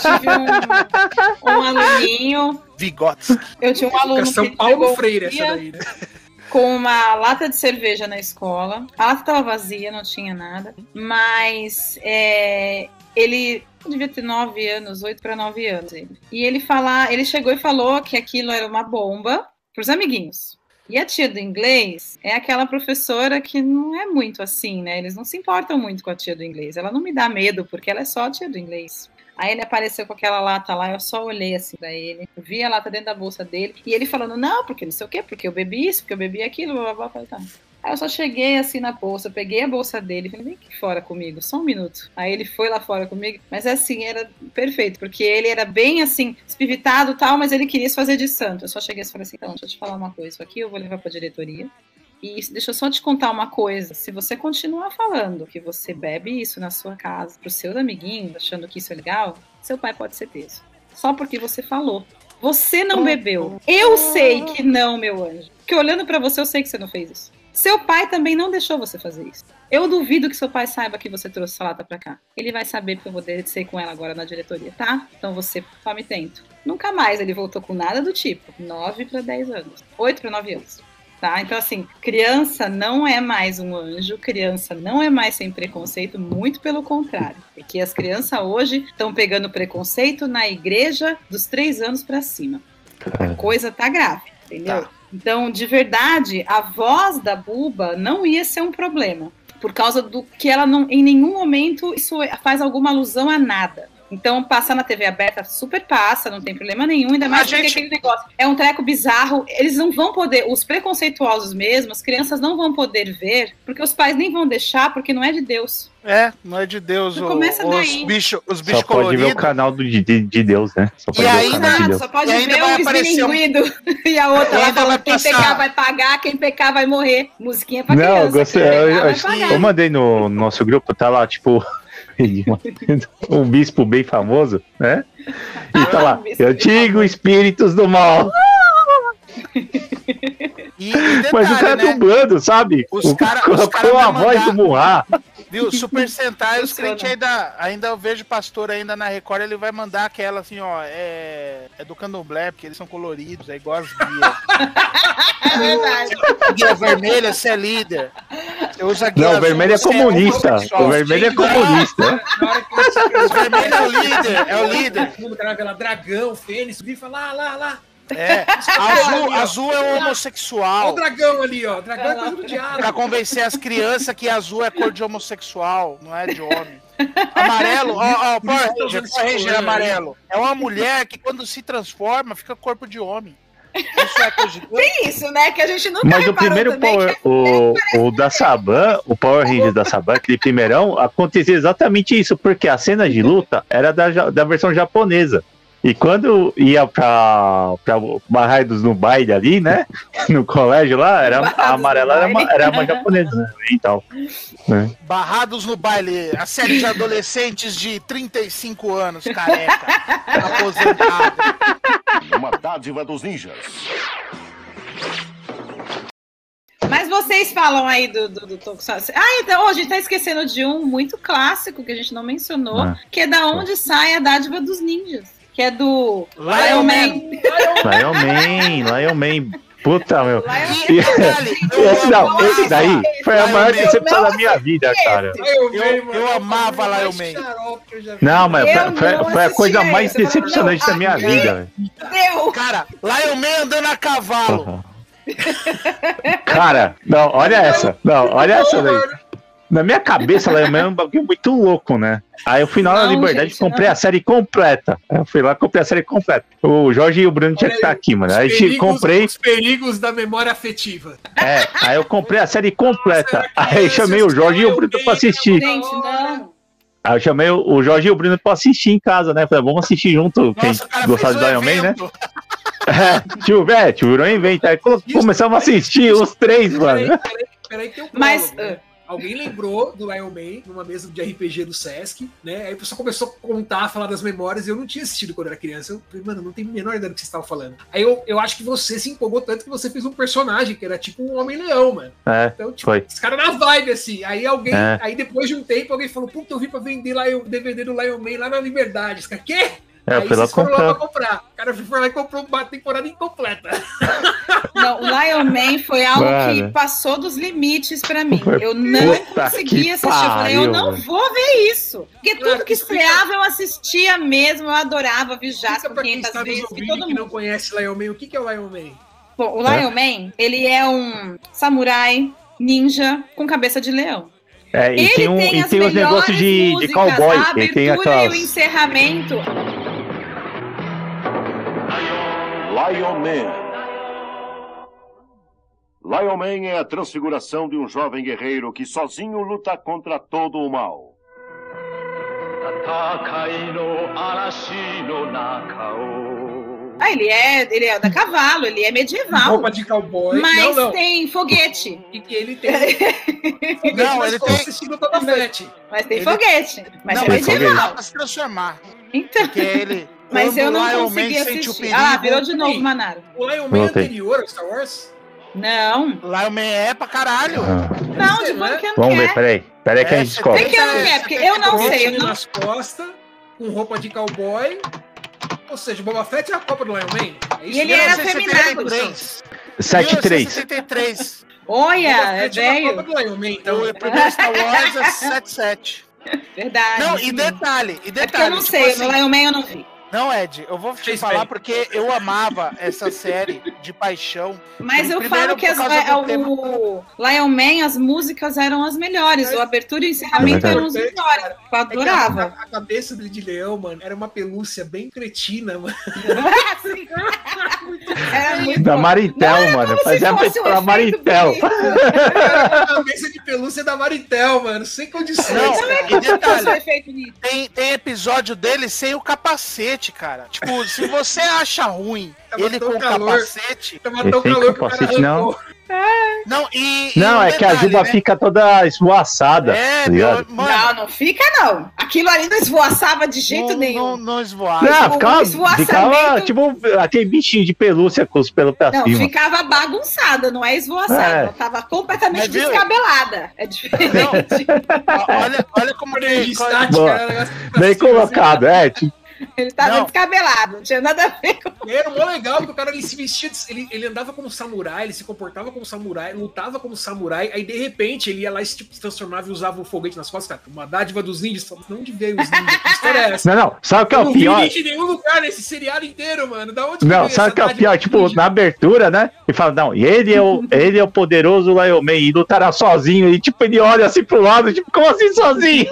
tive um, um aluninho. Vigotes. Eu tinha um aluno Educação que Paulo Freire, essa daí, né? com uma lata de cerveja na escola. A lata estava vazia, não tinha nada. Mas é, ele devia ter 9 anos, 8 para 9 anos. Ele. E ele falar, ele chegou e falou que aquilo era uma bomba para os amiguinhos. E a tia do inglês é aquela professora que não é muito assim, né? Eles não se importam muito com a tia do inglês. Ela não me dá medo, porque ela é só a tia do inglês. Aí ele apareceu com aquela lata lá, eu só olhei assim pra ele, vi a lata dentro da bolsa dele, e ele falando, não, porque não sei o quê, porque eu bebi isso, porque eu bebi aquilo, blá blá blá. blá. Aí eu só cheguei assim na bolsa, peguei a bolsa dele, falei, vem aqui fora comigo, só um minuto. Aí ele foi lá fora comigo, mas assim, era perfeito, porque ele era bem assim, espivitado e tal, mas ele queria se fazer de santo. Eu só cheguei e falei assim, então, deixa eu te falar uma coisa, isso aqui eu vou levar pra diretoria. E deixa eu só te contar uma coisa. Se você continuar falando que você bebe isso na sua casa pros seus amiguinhos, achando que isso é legal, seu pai pode ser preso. Só porque você falou. Você não bebeu. Eu sei que não, meu anjo. Porque olhando pra você, eu sei que você não fez isso. Seu pai também não deixou você fazer isso. Eu duvido que seu pai saiba que você trouxe essa lata pra cá. Ele vai saber porque eu vou descer com ela agora na diretoria, tá? Então você tome tento. Nunca mais ele voltou com nada do tipo. 9 para 10 anos. 8 para 9 anos. Tá? Então, assim, criança não é mais um anjo, criança não é mais sem preconceito, muito pelo contrário. Porque as crianças hoje estão pegando preconceito na igreja dos três anos para cima. A coisa tá grave, entendeu? Tá. Então, de verdade, a voz da Buba não ia ser um problema. Por causa do que ela não, em nenhum momento, isso faz alguma alusão a nada. Então, passar na TV aberta super passa, não tem problema nenhum, ainda mais A porque gente- aquele negócio é um treco bizarro. Eles não vão poder, os preconceituosos mesmo, as crianças não vão poder ver, porque os pais nem vão deixar, porque não é de Deus. É, não é de Deus Já o- começa os daí. bichos os Só bichos pode ver o canal do, de, de Deus, né? Só pode E ver ainda- o canal de Deus. só pode E ainda ver o aparecer um- [LAUGHS] e a outra E lá falando quem passar- pecar vai pagar, quem pecar vai morrer. Musiquinha pra Não, criança. eu gostei. quem Eu, pecar eu, pagar. eu mandei no nosso grupo, tá lá, tipo, [LAUGHS] um bispo bem famoso, né? E tá Ah, lá, um bispo eu digo espíritos do mal. [LAUGHS] E, e Mas o cara detalhe, né? dublando, sabe? Os O- cara- os colocou cara vai a voz do Murra. Viu? Super Sentai, os crentes ainda, ainda eu vejo pastor ainda na Record, ele vai mandar aquela assim, ó, é, é do candomblé, porque eles são coloridos, é igual as guias. [LAUGHS] É verdade. guia vermelha, você é líder. Você usa guia Não, o azul, vermelho é você comunista. homossexual. O vermelho é comunista. O vermelho é o líder, é o líder. Mundo cara dragão, fênix, bifa lá, lá, lá. É. Azul, azul é o Olha o homossexual. dragão ali, ó. Dragão é coisa do Pra diabo. convencer as crianças que azul é cor de homossexual, não é de homem. Amarelo, ó, ó, Power Ranger, Power Ranger amarelo. É uma mulher que quando se transforma fica corpo de homem. Isso é coisa de Tem isso, né? Que a gente nunca Mas o primeiro também. Power, o, o da Saban, o Power Rangers da Saban, aquele primeirão, acontecia exatamente isso, porque a cena de luta era da, da versão japonesa. E quando ia pra, pra Barraidos no baile ali, né? [LAUGHS] No colégio lá, era, a amarela era uma, era uma japonesa, né? Então. né? Barrados no baile, a série de adolescentes de 35 anos, careca, [LAUGHS] aposentado. Uma dádiva dos ninjas. Mas vocês falam aí do, do, do Tokusatsu. Ah, então, a gente tá esquecendo de um muito clássico que a gente não mencionou, Ah. que é da onde sai a dádiva dos ninjas. Que é do Lion Man. Man. Lion Man, Lion Man. Puta, meu. E Esse, não, esse daí foi a maior decepção da minha vida, cara. Eu, Eu- eu amava Lion Man. Não, mas foi, não foi- a coisa mais decepcionante não, da minha aqui- vida. velho. Deu! Cara, Lion Man andando a cavalo. Cara, não, olha essa. Não, olha essa daí. Na minha cabeça, Man é um bagulho muito louco, né? Aí eu fui na hora da Não, liberdade gente, comprei não. a série completa. Eu fui lá e comprei a série completa. O Jorge e o Bruno tinha que estar aqui, mano. Aí perigos- comprei, Os perigos da memória afetiva. é, aí eu comprei a série completa. Nossa, Aí eu chamei o Jorge e o Bruno pra assistir. Gente, não. Aí eu chamei o Jorge e o Bruno pra assistir em casa, né? Falei, vamos assistir junto, quem Nossa, o cara gostar de um Lion Man, né? [LAUGHS] É, tio, velho, tio, virou um evento. Aí começamos a assistir os três, Peraí, mano. peraí, peraí, tem um Mas, né? Alguém lembrou do Lion Man numa mesa de RPG do Sesc, né? Aí o pessoal começou a contar, falar das memórias, e eu não tinha assistido quando era criança. Eu falei, mano, não tem a menor ideia do que vocês estavam falando. Aí eu, eu acho que você se empolgou tanto que você fez um personagem que era tipo um Homem-Leão, mano. É, Então, tipo, Foi. esse cara na vibe, assim. Aí alguém, É. aí depois de um tempo, alguém falou, puta, eu vim pra vender lá o DVD do Lion Man lá na Liberdade. Esse cara, quê? É, aí fui lá comprar. pra comprar. O cara foi lá e comprou uma temporada incompleta. Não, o Lion Man foi algo Mano. que passou dos limites pra mim. Foi- Eu não Puta conseguia que assistir. Eu falei, eu pariu, não mano. vou ver isso. Porque Claro, tudo que estreava eu assistia mesmo, eu adorava, vi Explica Jasper pra quem 500 está nos vezes, ouvindo todo que não mundo. conhece Lion Man, o que que é o Lion Man? Bom, o Lion Man, ele é um samurai ninja com cabeça de leão. É, e Ele tem, um, tem e as tem os melhores negócios de, de músicas, cowboy. a Ele tem abertura e o aquelas. encerramento. Lion Man. Lion Man é a transfiguração de um jovem guerreiro que sozinho luta contra todo o mal. Ah, ele é, ele é da cavalo, ele é medieval. Roupa de cowboy. Mas não, não. tem foguete. O que ele tem. [LAUGHS] foguete, não, ele tem. Assistindo toda mas tem ele... foguete. Mas não, é medieval. Ele se transformar. Então. Porque ele mas eu não Lion consegui Man assistir. perigo. Ah, virou de novo, Sim. Manaro. O Lion Man Voltei. anterior ao Star Wars? Não. Lion Man é pra caralho. Ah, Não, de como que eu não Vamos ver, quer. peraí. Peraí que a É, gente você Por descobre. que eu não quer? Porque eu não sei. Eu não... nas costas, com roupa de cowboy. Ou seja, o Boba Fett é a Copa do Lion Man. É isso E ele era 1973. 7-3. 1973. Olha, é é a Copa velho. do Lion Man, então. O primeiro [LAUGHS] Star Wars é 77. Verdade. Não, e detalhe, e É detalhe. eu não tipo sei, assim, no Lion Man eu não vi. Não, Ed, eu vou te Fez falar bem. porque eu amava essa série de paixão. Mas eu falo que as, é, do tema. o Lion Man, as músicas eram as melhores. O abertura e o encerramento É eram os melhores. Eu É que a, adorava. a cabeça dele de leão, mano, era uma pelúcia bem cretina, mano. [LAUGHS] Assim, era muito Da bom. Maritel, Não, mano. Fazia pra efeito Maritel. bonito. Era a cabeça de pelúcia da Maritel, mano. Sem condições. Não, cara. e detalhe, tem, tem episódio dele sem o capacete, cara. Tipo, se você acha ruim Tava ele com o calor. capacete. Tava tão calor que o cara capacete, não. arrancou. Não, e. e Não, um é que a detalhe, juba né? fica toda esvoaçada. É, tá meu. Não, não fica não. Aquilo ali não esvoaçava de jeito não, nenhum. Não, não esvoar. Não, o ficava, esvoaçamento- ficava tipo aquele bichinho de pelúcia com os pelos pra Não, cima. ficava bagunçada, não é esvoaçada. É. Ela tava completamente Mas descabelada. É diferente. Olha, olha como um negócio Bem colocado, é. tipo, Ele tava Não. descabelado, não tinha nada a ver com. Era mó legal, porque o cara ele se vestia, de- ele, ele andava como samurai, ele se comportava como samurai, lutava como samurai, aí de repente ele ia lá e se, tipo, se transformava e usava um foguete nas costas, cara, uma dádiva dos ninjas, falava, não onde veio os ninjas? Que história é essa? Não, não. Sabe o que é o não vi pior? ninja em nenhum lugar nesse seriado inteiro, mano. Da onde que Não, sabe o que é o pior? Tipo, ninjas? na abertura, né? Ele fala, não, ele é o, [LAUGHS] ele é o poderoso Lion Man e lutará sozinho. E tipo, ele olha assim pro lado, tipo, como assim sozinho?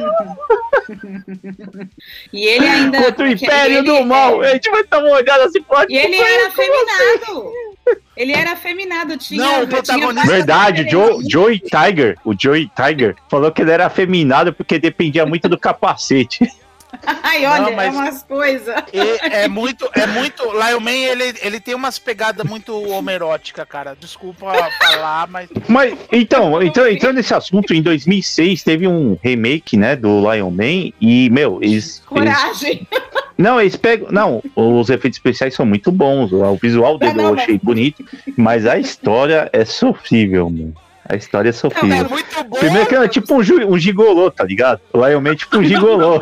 E ele ainda. Contra o Império ele- do Mal. A gente vai dar uma olhada assim pro. E ele era afeminado. Ele era afeminado, tinha. Não, o protagonista- Verdade, Joe, Joey Tiger, o Joey Tiger, falou que ele era afeminado porque dependia muito do capacete. [LAUGHS] Ai, olha, Não, mas- é umas coisas. E é muito, é muito. Lion Man, ele, ele tem umas pegadas muito homeróticas, cara. Desculpa falar, mas. Mas, então, então, entrando nesse assunto, em 2006 teve um remake, né, do Lion Man e, meu, eles... eles Coragem. [LAUGHS] não, eles pegam... Não, os efeitos especiais são muito bons, o visual dele não, eu achei bonito, mas a história é sofrível, mano. A história é É sofrível. muito bom. Primeiro que era tipo um, um gigolô, tá ligado? O Lion Man é tipo um [LAUGHS] gigolô.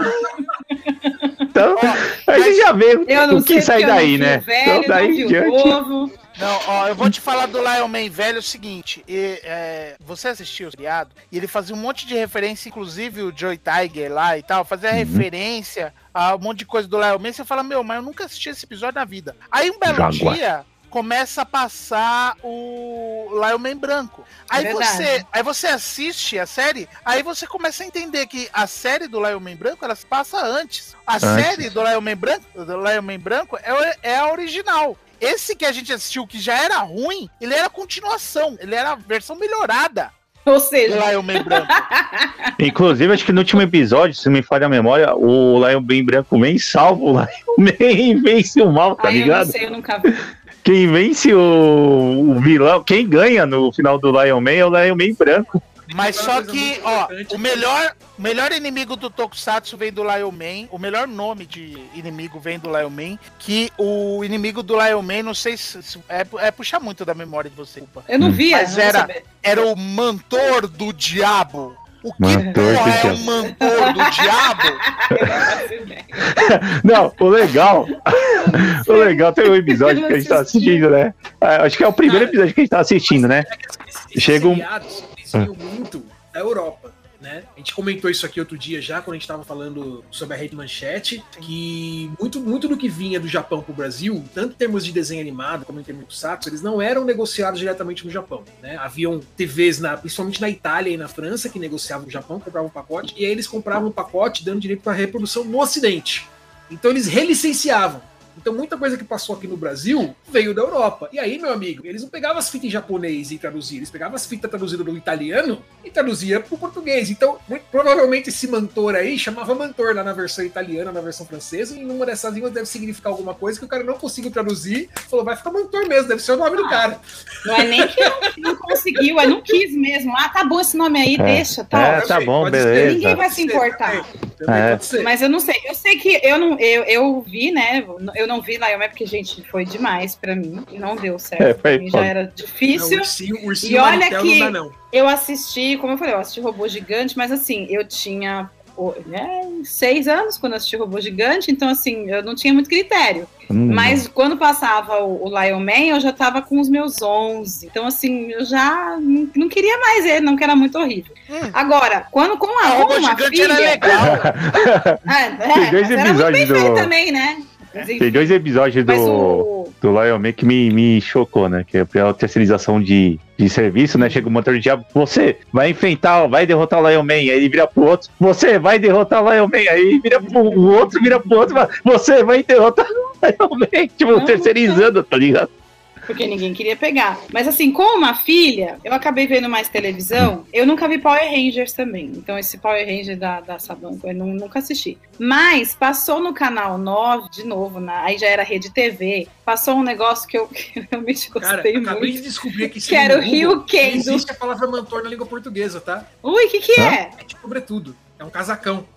Então, a gente já vê o que sai daí, né? velho, então daí não em diante. novo. Não, ó, eu vou te falar do Lion Man velho é o seguinte. e, é, você assistiu o seriado e ele fazia um monte de referência, inclusive o Joey Tiger lá e tal, fazia Uhum. referência a um monte de coisa do Lion Man. Você fala, meu, mas eu nunca assisti esse episódio na vida. Aí um belo Jaguar. dia começa a passar o Lion Man branco. Aí Verdade. você, aí você assiste a série, aí você começa a entender que a série do Lion Man branco ela se passa antes. A série do Lion Man branco, do Lion Man branco é, é a original. Esse que a gente assistiu, que já era ruim, ele era a continuação, ele era a versão melhorada Ou do seja, Lion Man branco. [LAUGHS] Inclusive, acho que no último episódio, se não me falha a memória, o Lion Man branco vem salva o Lion Man e [LAUGHS] vence o mal, tá ai, eu não ligado? sei, eu nunca vi. Quem vence o, o vilão, quem ganha no final do Lion Man é o Lion Man branco. Mas só que, ó, o melhor, o melhor inimigo do Tokusatsu vem do Lion Man, o melhor nome de inimigo vem do Lion Man, que o inimigo do Lion Man, não sei se, se- é, é puxar muito da memória de você, culpa. Eu não Hum. via. Mas não era-. Era o Mantor do Diabo. O que Mantor porra é o Mantor do Diabo? Não o legal. o legal tem um episódio que a gente tá assistindo, né? Ah, Acho que é o primeiro episódio que a gente tá assistindo, né? Esses Chega um- vinham muito da Europa, né? A gente comentou isso aqui outro dia já, quando a gente tava falando sobre a Rede Manchete, que muito, muito do que vinha do Japão pro Brasil, tanto em termos de desenho animado como em termos de Tokusatsu, eles não eram negociados diretamente no Japão, né? Haviam TVs, na, principalmente na Itália e na França, que negociavam no Japão, compravam um pacote, e aí eles compravam um pacote dando direito para reprodução no Ocidente. Então eles relicenciavam. Então muita coisa que passou aqui no Brasil veio da Europa. E aí, meu amigo, eles não pegavam as fitas em japonês e traduziam, eles pegavam as fitas traduzidas do italiano e traduzia pro português. Então, muito provavelmente esse mantor aí chamava mantor lá na versão italiana, na versão francesa, e numa dessas línguas deve significar alguma coisa que o cara não conseguiu traduzir, falou, vai ficar mantor mesmo, deve ser o nome do cara. Não é nem que não, conseguiu, é não quis mesmo. Ah, tá bom esse nome aí, É. deixa, tá. É, tá bom, Pode ser, beleza. Ninguém vai se importar. Também É. ser. Mas eu não sei. Eu sei que eu não. Eu, eu vi, né? Eu não vi Lion Man porque, gente, foi demais pra mim. E não deu certo. É, pra mim já era Não, difícil. ursinho, ursinho E olha que- não dá, não. Eu assisti, como eu falei, eu assisti Robô Gigante, mas assim, eu tinha né, seis anos quando eu assisti Robô Gigante, então assim, eu não tinha muito critério. Hum, Mas quando passava o, o Lion Man, eu já tava com os meus 11. Então, assim, eu já não, não queria mais ele, não que era muito horrível. Hum. Agora, quando com a, A com roupa uma gigante filha... era legal. [LAUGHS] É, é, Tem dois mas era muito episódios bem feito do- também, né? Mas, enfim, Tem dois episódios mas do, o... do Lion Man que me, me chocou, né? Que é a terceirização de, de serviço, né? Chega o motor de diabo, você vai enfrentar, vai derrotar o Lion Man, aí ele vira pro outro, você vai derrotar o Lion Man, aí vira pro o outro, vira pro outro, você vai derrotar o Lion Man, tipo, terceirizando, tá ligado? Porque ninguém queria pegar. Mas assim, com uma filha, eu acabei vendo mais televisão. Eu nunca vi Power Rangers também. Então, esse Power Ranger da, da Sabanco, eu nu- nunca assisti. Mas passou no canal 9, de novo, na, aí já era Rede TV. Passou um negócio que eu, [LAUGHS] que eu realmente Cara, gostei acabei muito. de descobrir que Que era o Rio Kendo. Existe a palavra mantor na língua portuguesa, tá? Ui, o que que é? É de sobretudo. É um casacão. [LAUGHS]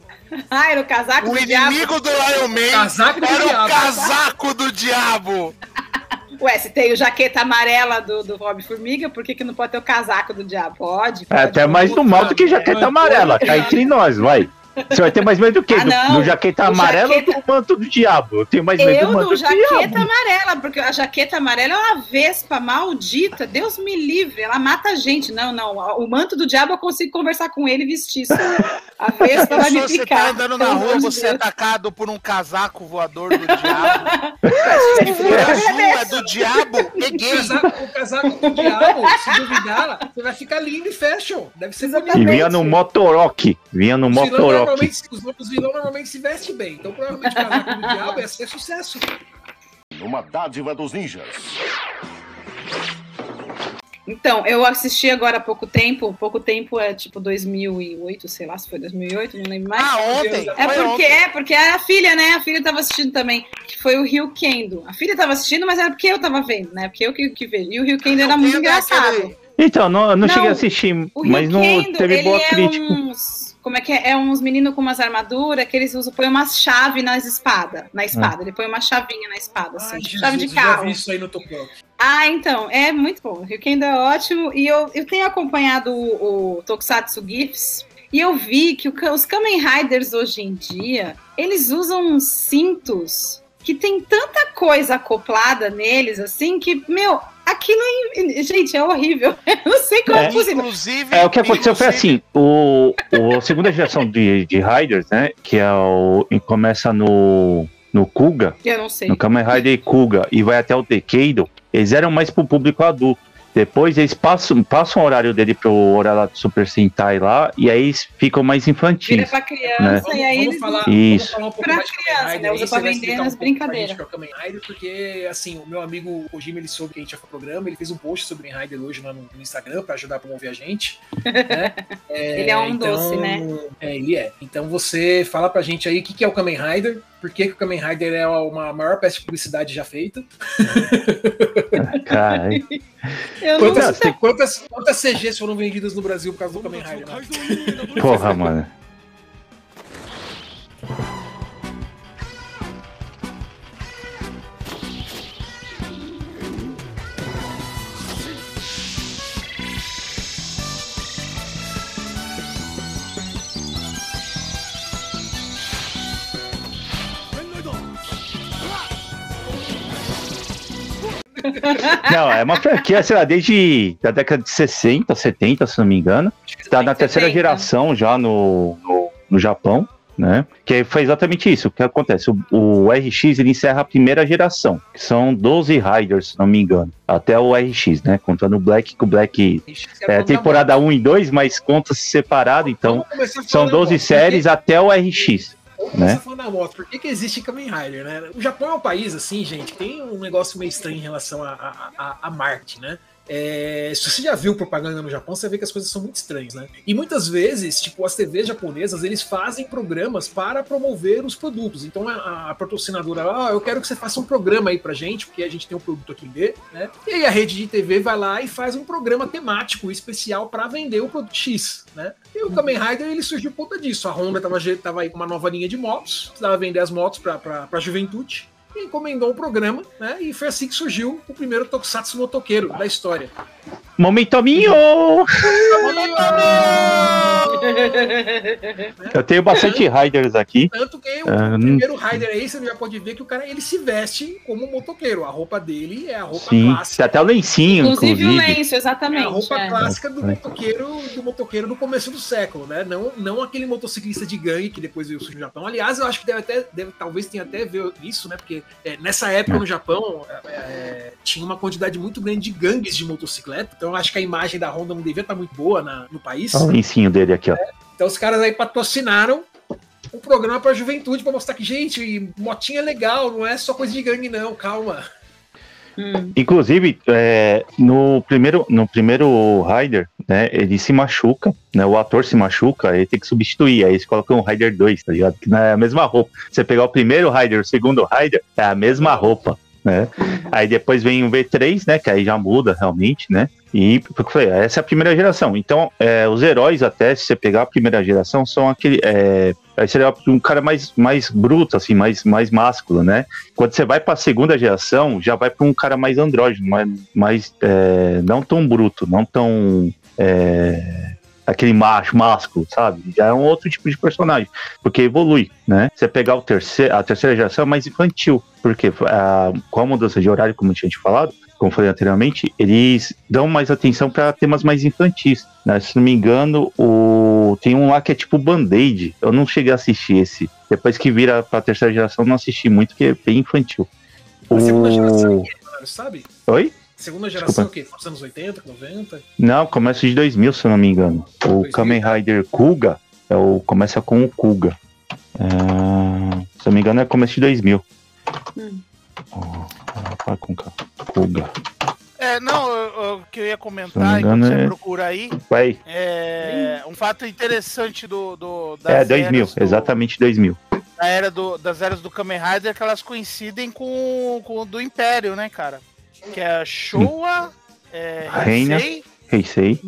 Ah, era o casaco O do diabo. inimigo do Lion Man Casaco do era o diabo. casaco do diabo. [LAUGHS] Ué, se tem o jaqueta amarela do, do Rob Formiga, por que, que não pode ter o casaco do diabo? Pode, É pode. até mais do mal do que jaqueta amarela, cá entre nós, vai. Você vai ter mais medo do que? Ah, do, não. do jaqueta amarela jaqueta- ou do manto do diabo? Eu tenho mais medo Eu do manto do do jaqueta diabo. amarela, porque a jaqueta amarela é uma vespa maldita, Deus me livre, ela mata a gente. Não, não, o manto do diabo eu consigo conversar com ele e vestir só. A [LAUGHS] vespa vai me Pessoa, você tá picar. andando na rua, você é atacado por um casaco voador do diabo. [LAUGHS] Se for azul, é do diabo, é O gay. casaco, o casaco do diabo, se duvidar, você vai ficar lindo e fashion. Deve ser bonito. E vinha no Motorock. Vinha no Motorock. Normalmente, os, os vilões normalmente se vestem bem. Então, provavelmente, o casaco do diabo ia ser sucesso. Uma dádiva dos ninjas. Então, eu assisti agora há pouco tempo, pouco tempo é tipo 2008, sei lá se foi 2008, não lembro mais. Ah, ontem. É porque ontem. é, porque a filha, né? A filha tava assistindo também, que foi o Rio Kendo. A filha tava assistindo, mas era porque eu tava vendo, né? Porque eu que, que vejo. E o Rio Kendo era muito é engraçado. Então, não, não, Não, cheguei a assistir, O mas não Kendo, teve ele boa é crítica. uns... Como é que é? É uns meninos com umas armaduras que eles usam, põe uma chave nas espadas. Na espada. Ele põe uma chavinha na espada, assim. Ai, Jesus, chave de eu já carro. vi isso aí no. Ah, então, é muito bom. Ryukendo é ótimo. E eu, eu tenho acompanhado o, o Tokusatsu GIFs. E eu vi que o os Kamen Riders hoje em dia, eles usam uns cintos que tem tanta coisa acoplada neles, assim, que, meu, aquilo é. Gente, é horrível. [LAUGHS] Eu não sei como é, É. possível. Inclusive. É, o que aconteceu foi inclusive- assim, o, o a segunda geração de, de Riders, né, que é o, e começa no, no Kuga, Eu não sei. no Kamen Rider Kuga, e vai até o Decado, eles eram mais pro público adulto. Depois eles passam, passam o horário dele pro horário do Super Sentai lá, e aí eles ficam mais Vira infantis. pra criança Vamos, e aí vamos eles. falar, Isso. vamos falar um pouco Pra mais de Kamen criança, Rider né? Usa pra vender nas um brincadeiras. gente o que é o Kamen Rider, porque, assim, o meu amigo Kojima, ele soube que a gente ia pro programa, ele fez um post sobre Kamen Rider hoje lá no, no Instagram pra ajudar a promover a gente. né? [LAUGHS] Ele é um doce, né? É, ele é. Então você fala pra gente aí o que, que é o Kamen Rider, por que, que o Kamen Rider é uma maior peça de publicidade já feita. [LAUGHS] Cara, Eu não Quantas, sei. quantas, quantas CGs foram vendidas no Brasil por causa do Kamen Rider? né? porra, mano. Não, é uma franquia, sei lá, desde a década de 60, 70, se não me engano. Tá na terceira 70. geração já no, no, no Japão, né? Que foi exatamente isso. O que acontece? O, o RX ele encerra a primeira geração, que são 12 Riders, se não me engano. Até o RX, né? Contando o Black, que o Black é temporada 1 e 2, mas conta-se separado, então são falando 12 agora, séries até o RX. Né? começar falando da moto. Por que, que existe Kamen Rider, né? O Japão é um país, assim, gente, que tem um negócio meio estranho em relação a, a, a, a marketing, né? É, se você já viu propaganda no Japão, você vê que as coisas são muito estranhas, né? E muitas vezes, tipo, as TVs japonesas, eles fazem programas para promover os produtos. Então a, a patrocinadora, ah, eu quero que você faça um programa aí pra gente, porque a gente tem um produto aqui B, né? E aí a rede de TV vai lá e faz um programa temático especial para vender o produto X, né? E o Kamen Rider ele surgiu por conta disso. A Honda tava, tava aí com uma nova linha de motos, precisava vender as motos para a juventude. E encomendou um programa, né? E foi assim que surgiu o primeiro Tokusatsu motoqueiro da história. Momento minho! Eu tenho bastante Riders aqui. Tanto que o Ah, primeiro Rider aí, você já pode ver que o cara ele se veste como um motoqueiro. A roupa dele é a roupa Sim, clássica. até o lencinho, Inclusive, inclusive. o lenço, É exatamente. a roupa é. clássica do É. motoqueiro do motoqueiro do começo do século, né? Não, não aquele motociclista de gangue que depois veio no Japão. Aliás, eu acho que deve até, deve, talvez tenha até ver isso, né? Porque é, nessa época É. no Japão é, é, tinha uma quantidade muito grande de gangues de motocicleta. Então eu acho que a imagem da Honda não devia estar muito boa na- no país. Olha o lencinho dele aqui, ó. Então os caras aí patrocinaram um programa pra juventude pra mostrar que, gente, motinha é legal, não é só coisa de gangue, não, calma. Hum. Inclusive, é, no primeiro, no primeiro Rider, né, ele se machuca, né, o ator se machuca, ele tem que substituir, aí eles colocam o Rider 2, tá ligado? Que é a mesma roupa. Você pegar o primeiro Rider, o segundo Rider, é a mesma roupa, né? Aí depois vem o V3, né, que aí já muda realmente, né? E, porque falei, essa é a primeira geração. Então, é, os heróis até, se você pegar a primeira geração, são aquele... É, aí seria um cara mais, mais bruto, assim, mais, mais másculo, né? Quando você vai para a segunda geração, já vai para um cara mais andrógeno, mais, mais é, não tão bruto, não tão é, aquele macho, másculo, sabe? Já é um outro tipo de personagem, porque evolui, né? Você pegar o terceiro, a terceira geração é mais infantil, porque a, com a mudança de horário, como eu tinha te falado, como falei anteriormente, eles dão mais atenção para temas mais infantis. Né? Se não me engano, o... tem um lá que é tipo Band-Aid. Eu não cheguei a assistir esse. Depois que vira para a terceira geração, eu não assisti muito, porque é bem infantil. A segunda geração é O... sabe? Oi? Segunda geração Desculpa. o quê? Dos anos 80, 90? Não, começa de 2000, se eu não me engano. O 2000. Kamen Rider Kuga é o... começa com o Kuga. É, Se eu não me engano, é começo de 2000. Hum. Oh, fala com. Kuga. É, não, o que eu ia comentar, me enquanto engano, você é- procura aí, Vai. é um fato interessante do. do das É, 2000, eras do- exatamente 2000. da era do, das eras do Kamen Rider que elas coincidem com, com o do Império, né, cara? Que é a Showa, é, Reina. Heisei, Heisei.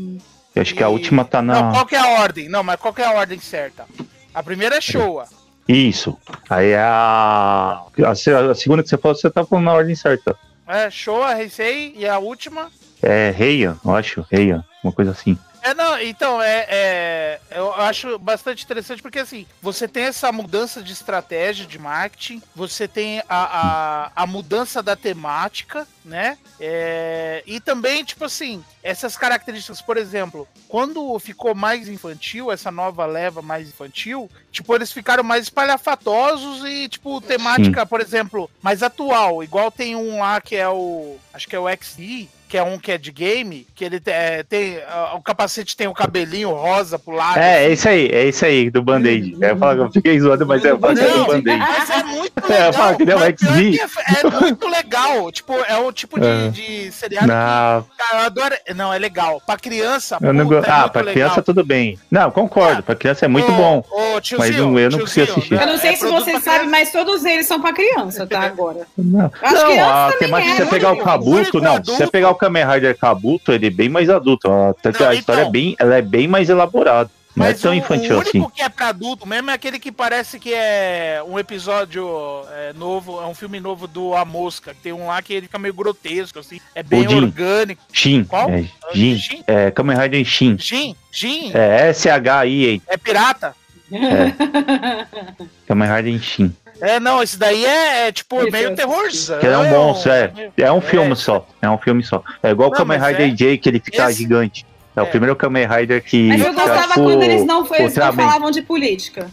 Eu acho que a E- última tá Não, na. qual que é a ordem? Não, mas qual que é a ordem certa? A primeira é Showa. Isso. Aí é a. A, se- a segunda que você falou, você tá falando na ordem certa. É, Showa, Heisei e a última. É Reian, eu acho. Reian, uma coisa assim. É, não, então, é, é- Eu acho bastante interessante porque, assim, você tem essa mudança de estratégia de marketing, você tem a, a, a mudança da temática, né? É, e também, tipo assim, essas características, por exemplo, quando ficou mais infantil, essa nova leva mais infantil, tipo, eles ficaram mais espalhafatosos e, tipo, temática, por exemplo, mais atual. Igual tem um lá que é o. Acho que é o XD, que é um que é de game, que ele é, tem. ah, o capacete tem o cabelinho rosa pro lado. É, é assim. isso aí, é isso aí, do Band-Aid. Eu, falo, eu fiquei zoando, mas é, mas é do Não, Band-Aid. mas é muito É, legal. eu falo que deu XD. que é, é muito legal. Tipo, é um tipo de, É. de seriado Não, que cara, eu adoro. Não, é legal. Pra criança, eu não puta, go... é Ah, muito pra legal. criança tudo bem. Não, concordo, Ah, pra criança é muito Ô, bom. ô, tiozinho, Mas não- eu não consigo assistir. Eu não sei é se você sabe, mas todos eles são pra criança, tá? Agora. Não, não crianças a temática, eram. pegar o O único não, se você pegar o Kamen Rider Kabuto, ele é bem mais adulto. Até que Não, a história então. é bem, ela é bem mais elaborada. Não é Mas tão o, infantil o único assim. que é pra adulto mesmo é aquele que parece que é um episódio é, novo, é um filme novo do A Mosca. Tem um lá que ele fica meio grotesco, assim. É bem Jin. orgânico. Shin. Qual? É, Jin. Jin? É, Kamen Rider Shin. Jin? Jin? É S-H-I-E. É pirata? [LAUGHS] Kamen Rider Shin. É, não, esse daí é, é, tipo Esse meio eu terrorzão. Que é um monstro, é. É um filme É. só. É um filme só. É igual o Kamen Rider é- J, que ele fica esse- gigante. É, o É. primeiro Kamen Rider que. Mas eu gostava quando eles não, foi, eles não falavam de política.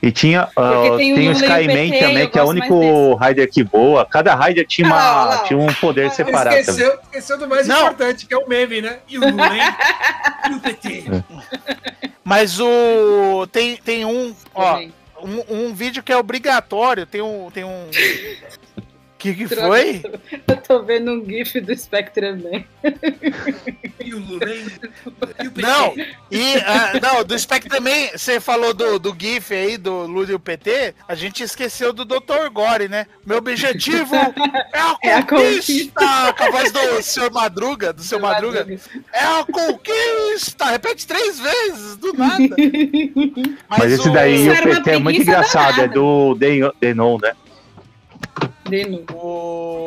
E tinha, ah, tem tem, o Skyman PT, também, que é o único Rider que voa. Cada Rider tinha, Ah lá, uma, ah lá. tinha um poder separado também. Esqueceu, esqueceu do mais Não. importante, que é o meme, né? E o Lula, [LAUGHS] hein? E o PT. Mas o. Tem, tem um. Ó, Também. Um, um vídeo que é obrigatório. Tem um. Tem um. Que que foi? Eu tô vendo um gif do Spectrum Man. E o PT. Não, e ah, não, do Spectre também, você falou do, do GIF aí, do Lula e o PT, a gente esqueceu do Dr. Gore, né? Meu objetivo é a [LAUGHS] É a conquista! Com a voz do seu Madruga, do seu Madruga. É a conquista! Repete três vezes, do nada. Mas esse o- daí, o PT é muito engraçado. É danada. do Den- Denon, né? De novo. O...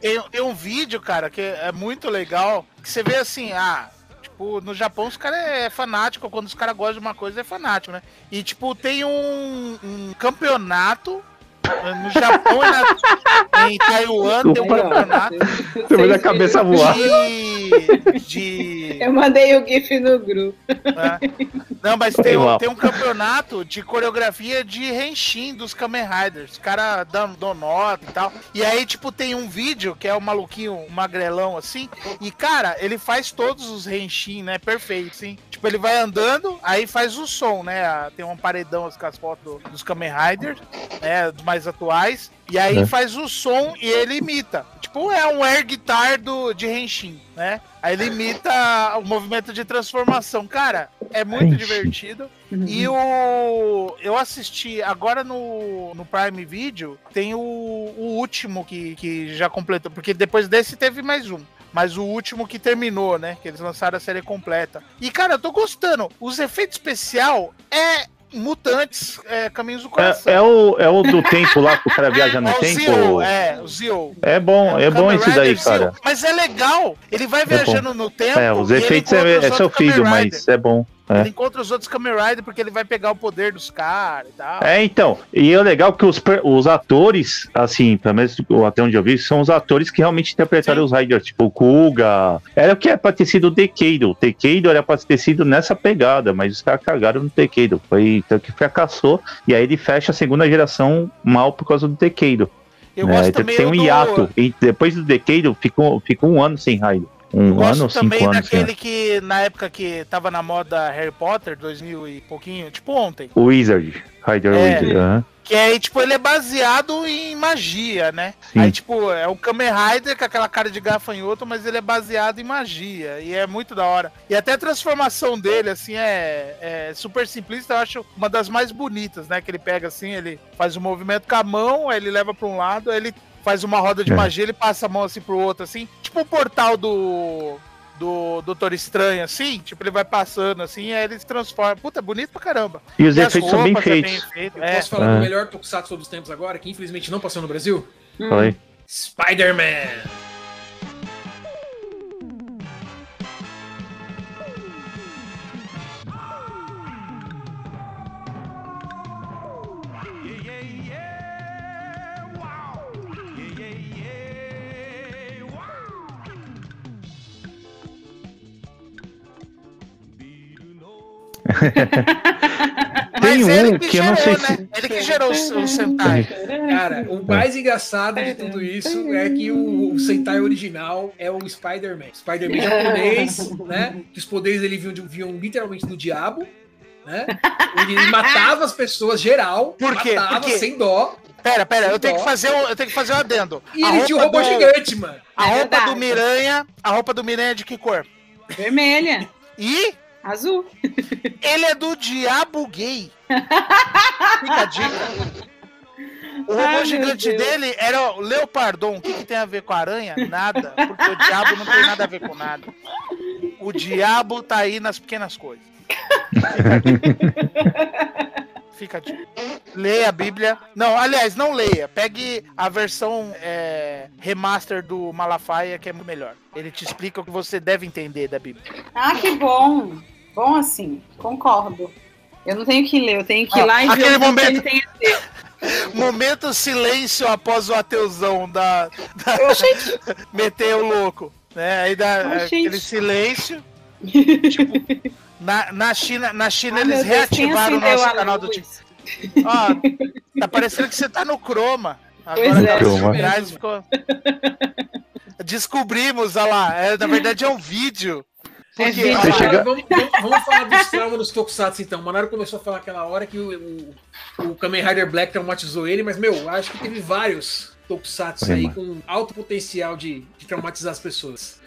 Tem, tem um vídeo, cara, que é muito legal, que você vê assim, ah, tipo, no Japão os caras é fanático, quando os caras gostam de uma coisa é fanático, né? E, tipo, tem um, um campeonato no Japão e na, em Taiwan tem um campeonato Você vai a cabeça voar. de... de Eu mandei o gif no grupo. né? Não, mas tem, um, tem um campeonato de coreografia de Henshin dos Kamen Riders. Os caras dão, dão nota e tal. E aí, tipo, tem um vídeo que é o maluquinho, um magrelão assim. E, cara, ele faz todos os Henshin, né? Perfeito, sim. Tipo, ele vai andando, aí faz o som, né? Tem um paredão assim, com as fotos do- dos Kamen Riders, né? Dos mais atuais. E aí É. faz o som e ele imita. Tipo, é um air guitar do, de Henshin, né? Aí ele imita o movimento de transformação. Cara, é muito Henshin. divertido. Uhum. E o. Eu assisti agora no, no Prime Video, tem o, o último que, que já completou. Porque depois desse teve mais um. Mas o último que terminou, né? Que eles lançaram a série completa. E, cara, eu tô gostando. Os efeitos especial é Mutantes é, Caminhos do Coração. É, é o, é o do tempo lá que o cara viaja no [LAUGHS] É o tempo. Zio, é, o Zio. É bom, é o bom esse daí, Zio. cara. Mas é legal. Ele vai bom. viajando no tempo. É, os efeitos é, é sofrido, Rider. mas é bom. É. Ele encontra os outros Kamen Rider porque ele vai pegar o poder dos caras e tal. É, então, e é legal que os, os atores, assim, pelo menos até onde eu vi, são os atores que realmente interpretaram os Riders, tipo o Kuga. Era o que era pra ter sido o Decado. O Decado era pra ter sido nessa pegada, mas os caras cagaram no Decado. Foi tanto que fracassou, e aí ele fecha a segunda geração mal por causa do Decado. Eu né? gosto Então também tem um do- hiato. E depois do Decado ficou, ficou um ano sem Rider. Um Eu gosto ano, também cinco anos sem daquele que na época que tava na moda Harry Potter, 2000 e pouquinho, tipo ontem. O Wizard. Rider É. Wizard. Que aí, tipo, ele é baseado em magia, né? Sim. Aí, tipo, é um Kamen Rider com aquela cara de gafanhoto, mas ele é baseado em magia. E é muito da hora. E até a transformação dele, assim, é, é super simplista. Eu acho uma das mais bonitas, né? Que ele pega assim, ele faz o movimento com a mão, aí ele leva pra um lado, aí ele faz uma roda de É. magia, ele passa a mão assim pro outro, assim. Tipo o portal do. do Doutor Estranho, assim, tipo, ele vai passando assim, e aí ele se transforma. Puta, é bonito pra caramba. E os E as efeitos são bem roupas é feitos. feito. Eu É, posso falar Ah. do melhor Tokusatsu dos tempos agora, que infelizmente não passou no Brasil? Hum. Spider-Man! [LAUGHS] Tem Mas ele um que eu não sei gerou, se. né? Ele que gerou o, o Sentai. Cara, o mais engraçado de tudo isso é que o, o Sentai original é o Spider-Man. Spider-Man japonês, [LAUGHS] né? Que os poderes dele vinham, vinham literalmente do diabo, né? Ele matava as pessoas geral, Por quê? matava Por quê? sem dó. Pera, pera, eu tenho que fazer um, eu tenho que fazer um adendo. E A ele tinha um roupa robô do- gigante, mano. A É roupa do. Miranha, a roupa do Miranha é de que cor? Vermelha, E azul. ele é do diabo gay. Fica a dica. O robô Ai, gigante dele era o Leopardon. O que, que tem a ver com a aranha? Nada. Porque o diabo não tem nada a ver com nada. O diabo tá aí nas pequenas coisas. [LAUGHS] Fica a dica. Leia a Bíblia. Não, aliás, não leia. Pegue a versão é, remaster do Malafaia, que é muito melhor. Ele te explica o que você deve entender da Bíblia. Ah, que bom. Bom assim, concordo. Eu não tenho que ler, eu tenho que ir Ah, lá e ver aquele que momento. ele tem. [LAUGHS] Momento silêncio após o ateuzão da, da Eu achei que [LAUGHS] meter o louco. Né? Aí dá Ai, aquele silêncio. [LAUGHS] Tipo, na, na China, na China Ah, eles Deus, reativaram o acendeu nosso canal do? TikTok. Ó, tá parecendo que você tá no Chroma. Agora é. tá Chroma. atrás, ficou... Descobrimos, olha lá. É, na verdade é um vídeo. É Porque, Agora, chega- vamos, vamos- vamos falar dos traumas dos Tokusatsu então. O Manaro começou a falar aquela hora que o, o, o Kamen Rider Black traumatizou ele, mas, meu, acho que teve vários Tokusatsu aí com alto potencial de, de traumatizar as pessoas.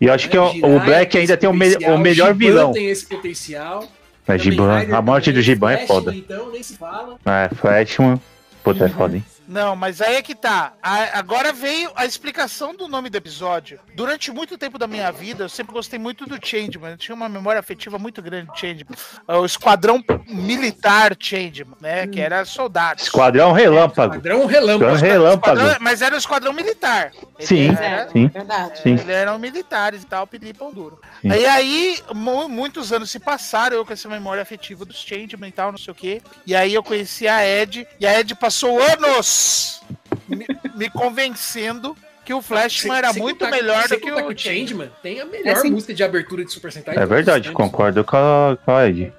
E eu acho que o, o Jiraiya Black tem ainda tem o, me- o melhor Giban vilão. tem esse potencial. É, Giban. A morte do Giban é Flash, foda. Então, nem se fala. É, Flashman. Puta, é foda, hein? Não, mas aí é que tá. A- agora veio a explicação do nome do episódio. Durante muito tempo da minha vida, eu sempre gostei muito do Changeman. Eu tinha uma memória afetiva muito grande do Changeman. O esquadrão militar Changeman, né? Que era soldado. Esquadrão Relâmpago. Padrão relâmpago. Esquadrão Relâmpago. Esquadrão- mas era o esquadrão militar. Ele Sim, era- sim. Verdade. Sim. Eles eram militares e tal, pedir pão duro. Sim. Aí, aí, mu- muitos anos se passaram, eu com essa memória afetiva dos Changeman e tal, não sei o quê. E aí eu conheci a Ed, e a Ed passou anos me, me convencendo que o Flashman era muito contar- melhor do que contar o Changeman. Tem a melhor É, música de abertura de Super Sentai. É verdade, concordo com a, com a Ed.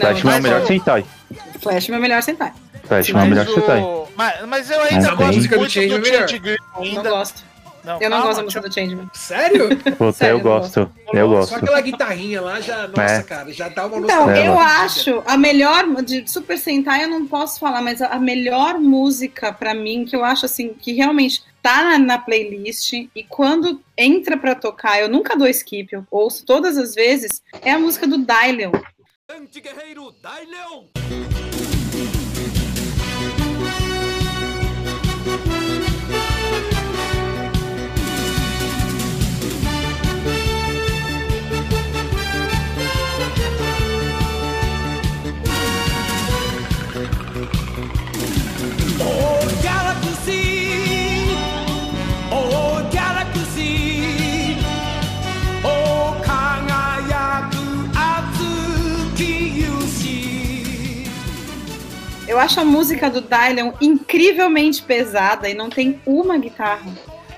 Flashman é o melhor o- Sentai. Flash é meu melhor sentar. Flashman é o melhor Sentai. o... mas, mas eu ainda Mas gosto a música do muito do Changeman é. Change Green Não ainda. gosto. Não, Eu não calma, gosto da música do Changeman. Sério? [LAUGHS] Puta, Sério, eu eu gosto. Eu Só gosto. aquela guitarrinha lá já, nossa, É. cara, já dá uma Então, nostalgia. eu acho a melhor de Super Sentai eu não posso falar, mas a a melhor música pra mim que eu acho assim que realmente tá na, na playlist e quando entra pra tocar, eu nunca dou skip, eu ouço todas as vezes, é a música do Dylion. Anti-guerreiro Dai Leão Eu acho a música do Dylion incrivelmente pesada e não tem uma guitarra.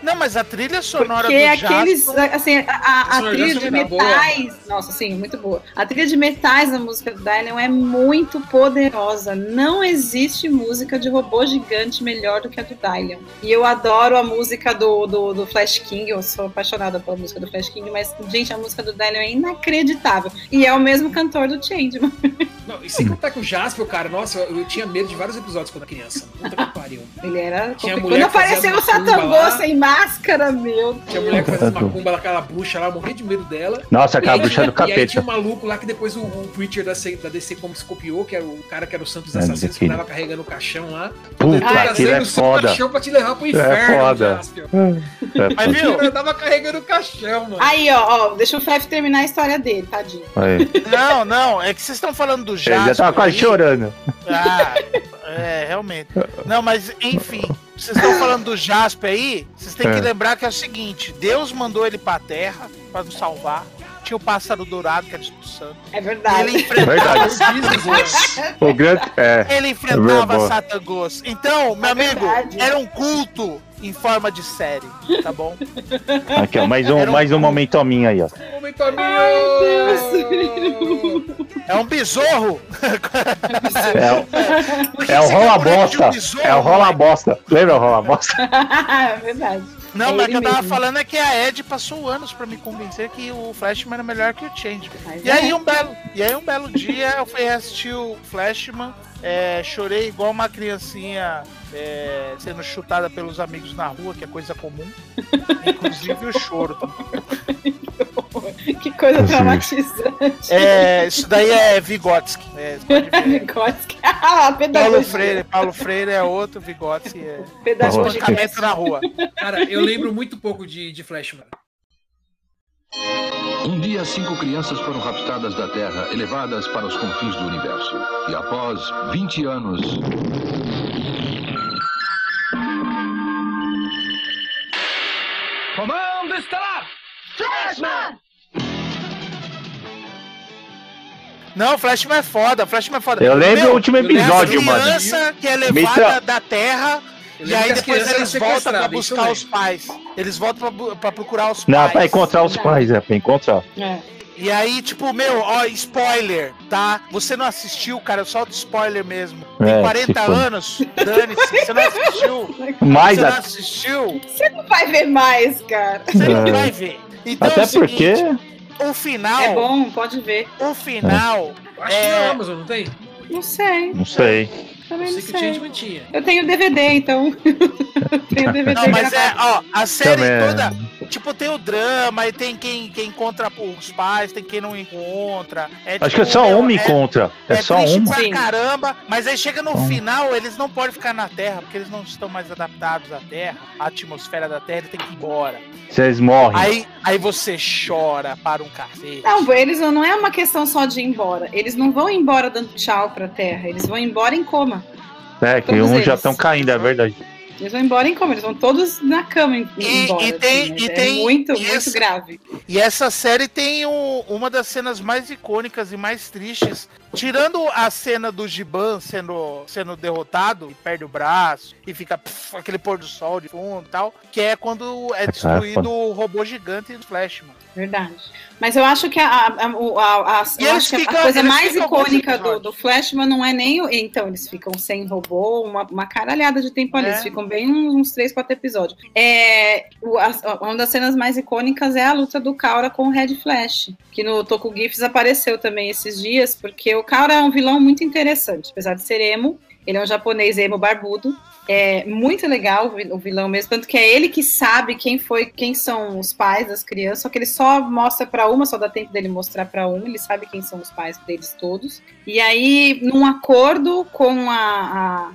Não, mas a trilha sonora Porque do aqueles, assim, a, a- a trilha de orquestra tá boa. metais, nossa, sim, muito boa. A trilha de metais da música do Dylan é muito poderosa. Não existe música de robô gigante melhor do que a do Dylan. E eu adoro a música do, do, do Flash King, eu sou apaixonada pela música do Flash King, mas, gente, a música do Dylan é inacreditável. E é o mesmo cantor do Changeman. [LAUGHS] Não, e sem contar que o Jasper, cara, nossa, eu, eu tinha medo de vários episódios quando criança. Puta que pariu. Ele era. Tinha Quando apareceu o Satangô sem máscara, meu Tinha Deus. mulher que fazia Tanto. macumba daquela bruxa lá, eu morria de medo dela. Nossa, aquela aí bruxa do tinha- E aí tinha capeta. um maluco lá que depois o, o Preacher da, da DC como se copiou, que era o cara que era o Santos É, Assassinos, que tava carregando o caixão lá. Puta, Ah, aquilo é foda. caixão pra te levar pro É inferno, foda. É, Mas O viu? cara tava carregando o caixão, mano. Aí, ó, ó, deixa o Fef terminar a história dele, tadinho. Aí. Não, não, é que vocês estão falando do Ele Jasper. já tava quase aí. chorando. Ah, é, realmente. Não, mas enfim, vocês estão falando do Jasper aí, vocês têm que É. lembrar que é o seguinte: Deus mandou ele pra terra pra nos salvar. Tinha o pássaro dourado, que era Espírito Santo. É verdade. ele enfrentava, Verdade. O grande. É. ele enfrentava boa. Satangos. Então, meu É amigo, verdade. era um culto em forma de série, tá bom? Aqui, ó. Mais um, um- mais um momento minho aí, ó. É um besouro. É, que é o rola um bosta. besouro, É o rola bosta. Lembra o rola bosta? é [LAUGHS] verdade. Não, É mas o que eu tava mesmo. falando é que a Ed passou anos pra me convencer que o Flashman era melhor que o Change. E é. aí um belo, e aí um belo dia eu fui assistir o Flashman, é, chorei igual uma criancinha é, sendo chutada pelos amigos na rua, que é coisa comum. [LAUGHS] Inclusive o choro. [LAUGHS] [LAUGHS] Que coisa Sim. traumatizante. É, isso daí é Vygotsky. É. [LAUGHS] Vygotsky. [LAUGHS] Ah, Paulo. Freire, Paulo Freire é outro, Vygotsky é Pedagogia. espancamento na rua. Cara, eu lembro muito pouco de, de Flashman. Um dia, cinco crianças foram raptadas da Terra, elevadas para os confins do universo. E após 20 anos. Comando estelar! Flashman! Não, Flashman é foda, Flashman é foda. Eu lembro Meu, o último episódio, mano. criança que é levada tra- da Terra e aí depois eles voltam pra buscar os pais. Eles voltam pra, pra procurar os Não, pais. pra encontrar os pais, é, pra encontrar. É. E aí, tipo, meu, ó, spoiler, tá? Você não assistiu, cara, eu solto spoiler mesmo. Tem É, 40 se for. anos, dane-se, você não assistiu. [LAUGHS] Mas você não a- assistiu, Você não vai ver mais, cara. você não É. vai ver. Então, é até o seguinte, porque. O final, É bom, pode ver. o final, Acho que É. na Amazon, não tem? Não sei, Não sei. Também Eu não sei que o sei. Changeman tinha. Eu tenho DVD, então. [LAUGHS] tenho DVD não, mas é, ó, a série Também é. toda, tipo, tem o drama, e tem quem, quem encontra os pais, tem quem não encontra. É, Acho que é tipo, só uma é- encontra. É, É, só uma. pra Sim. caramba, mas aí chega no final, eles não podem ficar na Terra, porque eles não estão mais adaptados à Terra, à atmosfera da Terra, eles têm que ir embora. Vocês morrem. Aí, aí você chora para um cacete. Não, eles não, não é uma questão só de ir embora. Eles não vão embora dando tchau pra Terra. Eles vão embora em coma. É, que todos uns já estão caindo, é verdade. Eles vão embora em coma. Eles vão todos na cama em- E- embora. e tem- assim, e é tem- muito, e muito essa- grave. E essa série tem o- uma das cenas mais icônicas e mais tristes. Tirando a cena do Giban sendo, sendo derrotado e perde o braço e fica pff, aquele pôr do sol de fundo e tal, que é quando é destruído o robô gigante do Flash, mano. Verdade. Mas eu acho que a, a, a, a- eu eles acho que a ficam- coisa mais icônica do, do Flashman não é nem o. Então, eles ficam sem robô, uma, uma caralhada de tempo ali. É. Eles ficam bem uns, 3, 4 episódios. É, o- a- uma das cenas mais icônicas é a luta do Kaura com o Red Flash, que no Toku GIFs apareceu também esses dias, porque o Kaura é um vilão muito interessante, apesar de ser emo. Ele é um japonês emo barbudo. É muito legal o vi- o vilão mesmo, tanto que é ele que sabe quem foi, quem são os pais das crianças, só que ele só mostra pra uma, só dá tempo dele mostrar pra um, ele sabe quem são os pais deles todos. E aí, num acordo com a, a,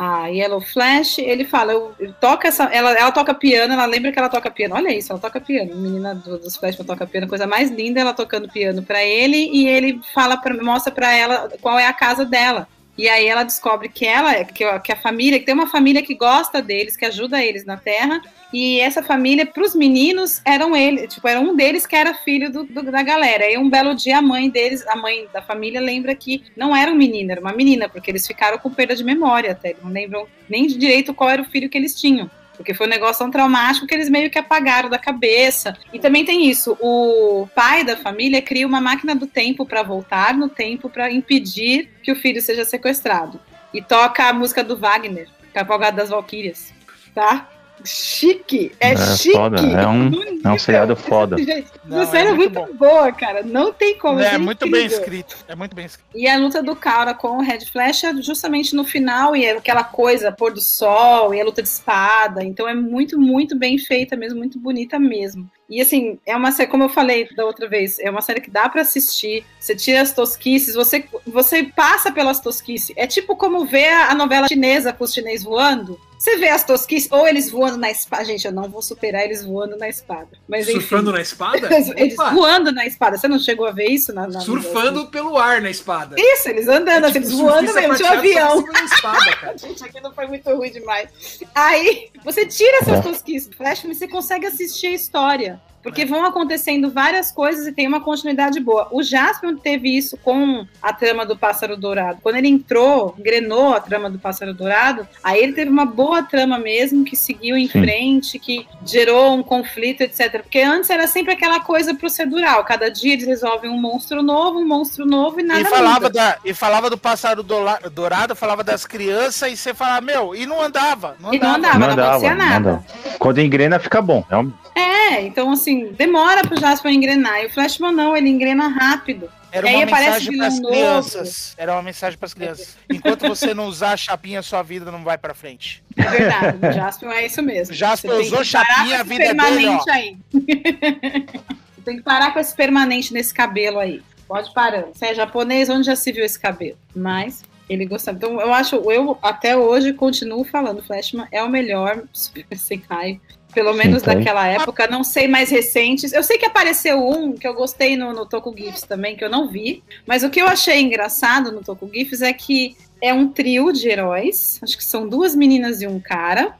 a Yellow Flash, ele fala, eu, eu toca essa, ela, ela toca piano, ela lembra que ela toca piano. Olha isso, ela toca piano. Menina do- dos Flash toca piano, coisa mais linda, ela tocando piano pra ele e ele fala pra, mostra pra ela qual é a casa dela. E aí ela descobre que ela, que, a- família, que tem uma família que gosta deles, que ajuda eles na Terra, e essa família, para os meninos, eram ele, tipo, era um deles que era filho do, do- da galera. E um belo dia a mãe deles, a mãe da família, lembra que não era um menino, era uma menina, porque eles ficaram com perda de memória até. Não lembram nem de direito qual era o filho que eles tinham. Porque foi um negócio tão traumático que eles meio que apagaram da cabeça. E também tem isso: o pai da família cria uma máquina do tempo para voltar no tempo para impedir que o filho seja sequestrado. E toca a música do Wagner, Cavalgada das Valquírias. Tá? Chique! É, É chique! foda, é um- É um seriado foda. Não, essa série é é muito muito boa, cara. Não tem como. É isso muito bem incrível. escrito. É muito bem escrito. E a luta do Kaura com o Red Flash é justamente no final, e é aquela coisa, pôr do sol, e a luta de espada. Então é muito, muito bem feita mesmo, muito bonita mesmo. E assim, é uma série, como eu falei da outra vez, é uma série que dá pra assistir. Você tira as tosquices, você, você passa pelas tosquices. É tipo como ver a, a novela chinesa com os chineses voando. Você vê as tosquices, ou eles voando na espada. Gente, eu não vou superar eles voando na espada. Mas enfim. Surfando na espada? [LAUGHS] Eles Opa! voando na espada. Você não chegou a ver isso na, na Surfando pelo ar na espada. Isso, eles andando, assim, eles voando mesmo, tinha um avião. espada, [LAUGHS] cara. Gente, aqui não foi muito ruim demais. Aí, você tira essas É. tosquices do Flash, mas você consegue assistir a história. Porque vão acontecendo várias coisas e tem uma continuidade boa. O Jaspion teve isso com a trama do Pássaro Dourado. Quando ele entrou, engrenou a trama do Pássaro Dourado, aí ele teve uma boa trama mesmo, que seguiu em Sim. frente, que gerou um conflito, etc. Porque antes era sempre aquela coisa procedural. Cada dia eles resolvem um monstro novo, um monstro novo e nada E falava, muda. da, e falava do pássaro dourado, falava das crianças, e você falava, meu, e não andava. Não E não andava. andava, Não não, andava, acontecia não nada. andava. Quando engrena, fica bom. É um- É, então assim, demora pro Jasper engrenar. E o Flashman não, ele engrena rápido. Era aí uma mensagem para as crianças. Era uma mensagem para as crianças. [LAUGHS] Enquanto você não usar a chapinha, sua vida não vai para frente. É verdade, o Jasper é isso mesmo. Jasper Você usou chapinha, a vida é dele, ó. aí. [LAUGHS] Você tem que parar com esse permanente nesse cabelo aí. Pode parar. Você é japonês, onde já se viu esse cabelo? Mas ele gostava. Então eu acho, eu até hoje continuo falando, Flashman é o melhor Super Senkai. Pelo menos Senkai. daquela época, não sei mais recentes. Eu sei que apareceu um que eu gostei no, no Toku GIFs também, que eu não vi. Mas o que eu achei engraçado no Toku GIFs é que é um trio de heróis. Acho que são duas meninas e um cara.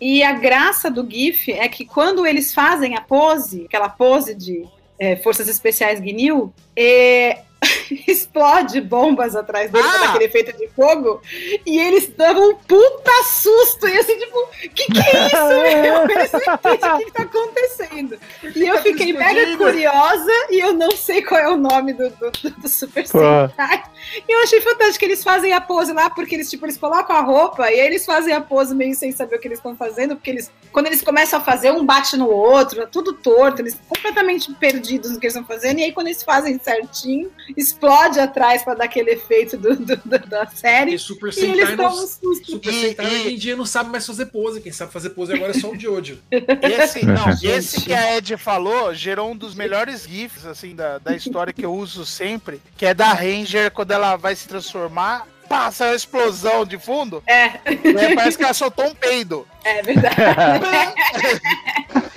E a graça do GIF é que quando eles fazem a pose, aquela pose de é, Forças Especiais Guinil, é, [LAUGHS] explode bombas atrás deles, Ah! com aquele efeito de fogo, e eles dão um puta susto, e assim, tipo, que que é isso, meu? Eles não entendem o que, que tá acontecendo. E eu fiquei mega curiosa, e eu não sei qual é o nome do, do, do- Super. Sentai. E eu achei fantástico que eles fazem a pose lá, porque eles, tipo, eles colocam a roupa, e aí eles fazem a pose meio sem saber o que eles estão fazendo, porque eles, quando eles começam a fazer, um bate no outro, é tudo torto, eles completamente perdidos no que eles estão fazendo, e aí quando eles fazem certinho, explode atrás pra dar aquele efeito do, do- do- da série, E Super e eles Sentai, dão um não, susto. Super E- Sentai e- hoje em dia não sabe mais fazer pose. Quem sabe fazer pose agora é só o Jojo. [LAUGHS] Esse, não, Gente. esse que a Ed falou gerou um dos melhores GIFs assim, da, da história que eu uso sempre, que é da Ranger quando ela vai se transformar. Passa a explosão de fundo, É, aí parece que ela soltou um peido. é verdade.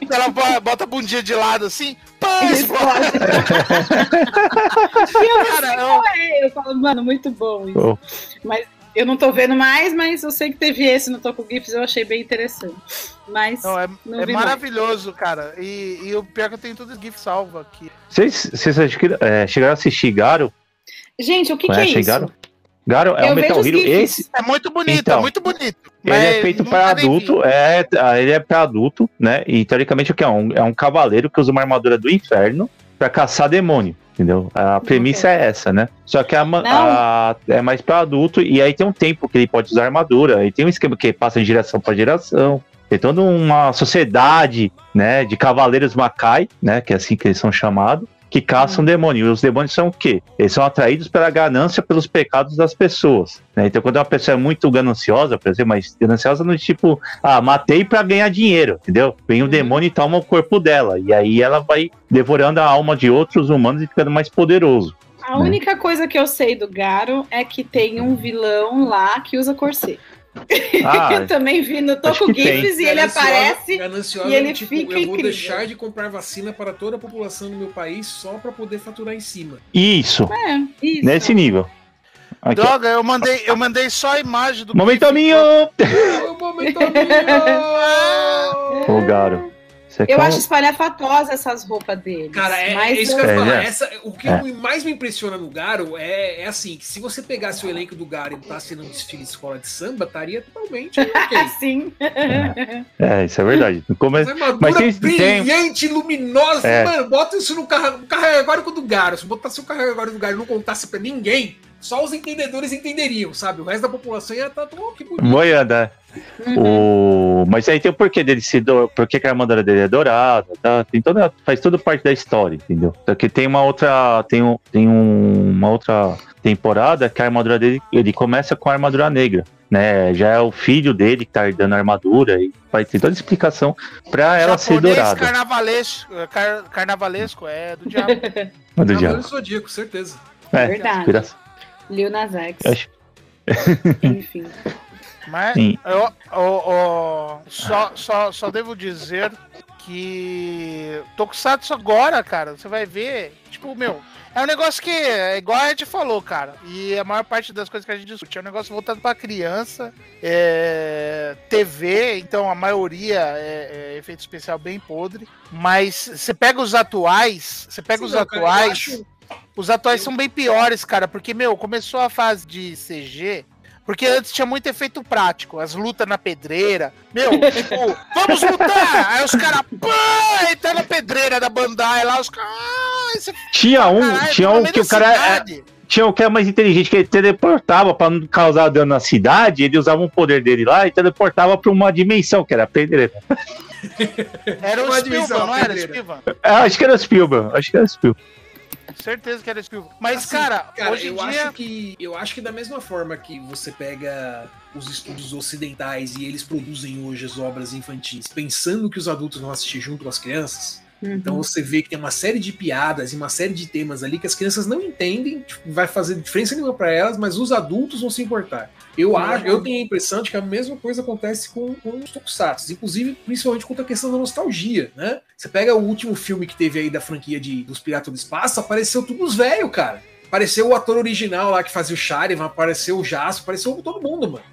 Ela bo- bota a bundinha de lado assim, pá, explode. E eu não Cara, eu- qual é. Eu falo, mano, muito bom isso. Pô. Mas eu não tô vendo mais, mas eu sei que teve esse no Toku GIFs, eu achei bem interessante. Mas Não, é, não é vi mais. maravilhoso, cara. E, e o pior é que eu tenho tudo GIF salvo aqui. Vocês, vocês é, chegaram a assistir Garo? Gente, o que, que é isso? Garo? Garo é Eu um Metal Hero. Esse, É muito bonito, Então, é muito bonito. ele é feito para vi. adulto, é, ah, ele é para adulto, né? E teoricamente o que é? Um, é um cavaleiro que usa uma armadura do inferno para caçar demônio. Entendeu? A premissa é essa, né? Só que a, a- é mais para adulto e aí tem um tempo que ele pode usar armadura. E tem um esquema que passa de geração para geração. Tem toda uma sociedade, né, de cavaleiros Macai, né, que é assim que eles são chamados, que caçam demônio. E os demônios são o quê? Eles são atraídos pela ganância, pelos pecados das pessoas. né? Então, quando uma pessoa é muito gananciosa, por exemplo, mas gananciosa no tipo, ah, matei pra ganhar dinheiro, entendeu? Vem o Uhum. demônio e toma o corpo dela. E aí ela vai devorando a alma de outros humanos e ficando mais poderoso. A única coisa que eu sei do Garo é que tem um vilão lá que usa corset. Ah, [LAUGHS] eu também vi no tem. GIFs e ele aparece. gananciosa, e ele tipo, fica Eu vou incrível. deixar de comprar vacina para toda a população do meu país só para poder faturar em cima. isso, É, isso. nesse nível. Aqui. Droga, eu mandei, eu mandei só a imagem do Momento GIF. minho! É o momento amigo! [LAUGHS] Ô, Garo. Você Eu quer um- acho espalhafatosa essas roupas dele. Cara, é, mas é isso que eu ia É, falar. é. Essa, o que É. mais me impressiona no Garo é, é assim, que se você pegasse o elenco do Garo e botasse num desfile de escola de samba, estaria totalmente ok. Sim. É, isso é verdade. No começo, Mas armadura Mas tem- brilhante, luminosa. É. Mano, bota isso no carro, no carregório do Garo. Se botasse o carregório do Garo e não contasse pra ninguém, só os entendedores entenderiam, sabe? O resto da população ia estar, oh, que bonito. Moianda. é. O... Mas aí tem o porquê dele se do... Por que a armadura dele é dourada, tá? Tem toda... Faz tudo parte da história, entendeu? Só que tem uma outra. Tem, um... tem um... uma outra temporada que a armadura dele. Ele começa com a armadura negra. Né, já é o filho dele que tá dando a armadura e vai ter toda a explicação pra ela ser dourada. carnavalesco, car- carnavalesco é do diabo. Mas [LAUGHS] do diabo. do Zodíaco, certeza. É, Verdade. inspiração. Lil Nas X. Acho- Enfim. [LAUGHS] Mas Sim. eu, eu- eu- só, só, só devo dizer que Tokusatsu agora, cara, você vai ver, tipo, meu, é um negócio que é igual a gente falou, cara. E a maior parte das coisas que a gente discute é um negócio voltado pra criança, é, TV, então a maioria é, é efeito especial bem podre. Mas você pega os atuais, você pega Sim, os não, cara, eu atuais. acho- Os atuais são bem piores, cara, porque, meu, começou a fase de CG. Porque antes tinha muito efeito prático, as lutas na pedreira. Meu, [LAUGHS] tipo, vamos lutar! Aí os caras, pã! E tá na pedreira da Bandai lá, os caras. Ah, esse Tinha um, caralho, tinha um que o cara. é- cidade. Tinha um que era mais inteligente, que ele teleportava pra não causar dano na cidade, ele usava um poder dele lá e teleportava pra uma dimensão, que era a pedreira. Era o Uma Spielberg, dimensão, não era. Spielberg? É, acho que era Spielberg, acho que era Spielberg. Certeza que era Spielberg. Mas, Assim, cara, Cara, hoje em eu dia. acho que eu acho que da mesma forma que você pega os estúdios ocidentais e eles produzem hoje as obras infantis, pensando que os adultos vão assistir junto com as crianças, então você vê que tem uma série de piadas e uma série de temas ali que as crianças não entendem, tipo, vai fazer diferença nenhuma para elas, mas os adultos vão se importar. Eu acho, eu tenho a impressão de que a mesma coisa acontece com, com os tokusatsu, inclusive principalmente com a questão da nostalgia, né? Você pega o último filme que teve aí da franquia de, dos Piratas do Espaço, apareceu tudo os velhos, cara. Apareceu o ator original lá que fazia o Sharivan, apareceu o Jasper, apareceu todo mundo, mano.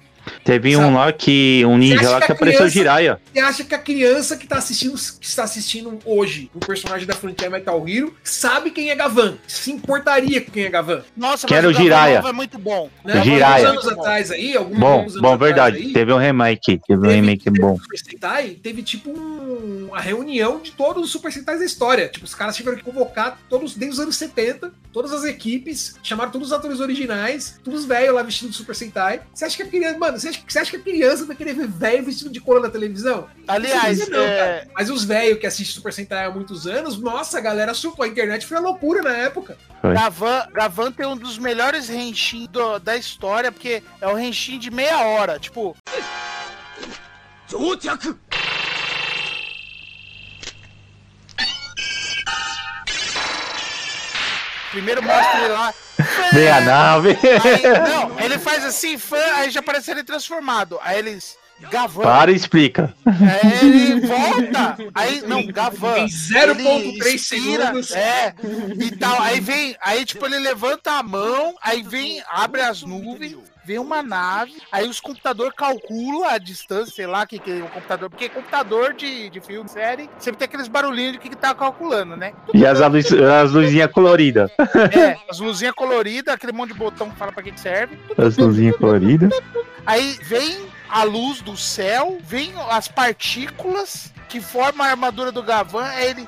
Teve Sabe? um lá que. Um ninja lá que que a apareceu criança- Jiraiya. Você acha que a criança que tá assistindo, que está assistindo hoje o personagem da franquia Metal Hero sabe quem é Gavan? Se importaria com quem é Gavan? Nossa, Quero mas o Jiraiya. Gavan é muito bom. Né? O Jiraiya. Alguns anos atrás aí, alguns Bom, anos bom, atrás verdade. aí, Teve um remake. Teve um teve- remake teve bom. Super Sentai, teve tipo um- uma reunião de todos os Super Sentais da história. Tipo, os caras tiveram que convocar todos, desde os anos 70, todas as equipes, chamaram todos os atores originais, todos os velhos lá vestidos de Super Sentai. Você acha que a criança, mano, você acha, você acha que a criança vai querer ver velho vestido de couro na televisão? Aliás, Não, é. Mas os velhos que assistem Super Sentai há muitos anos, nossa, a galera surtou. A internet foi uma loucura na época. Gavan, Gavan tem um dos melhores Henshin do- da história, porque é o Henshin de meia hora. Tipo, primeiro mostra ele lá. Vem a nave. Aí, não, ele faz assim, fã, aí já aparece ele transformado. Aí eles. Gavan. Para e explica. Aí ele volta. Aí, não, Gavan. Em 0.3 ele expira, segundos. É, e tal. Aí vem, aí tipo, ele levanta a mão, aí vem, abre as nuvens, vem uma nave, aí os computadores calculam a distância, sei lá, que, que é o computador, porque computador de, de filme, série, sempre tem aqueles barulhinhos de que, que tá calculando, né? E as, luz, as luzinhas coloridas. É, as luzinhas coloridas, aquele monte de botão que fala pra que que serve. As luzinhas coloridas. Aí vem a luz do céu, vem as partículas que formam a armadura do Gavan, aí ele.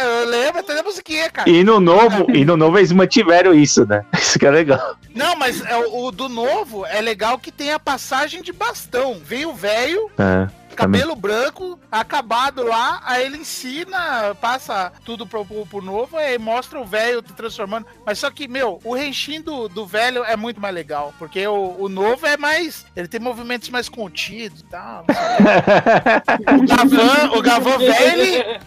Eu lembro até da musiquinha, cara. E no novo, e no novo eles mantiveram isso, né? [LAUGHS] Isso que é legal. Não, mas é o, o do novo é legal que tem a passagem de bastão. Vem o velho, É, cabelo branco, acabado lá, aí ele ensina, passa tudo pro, pro, pro novo, aí mostra o velho te transformando. Mas só que, meu, o Renshin do, do velho é muito mais legal, porque o, o novo é mais. Ele tem movimentos mais contidos e tal. [LAUGHS] O Gavan, o Gavan velho, ele,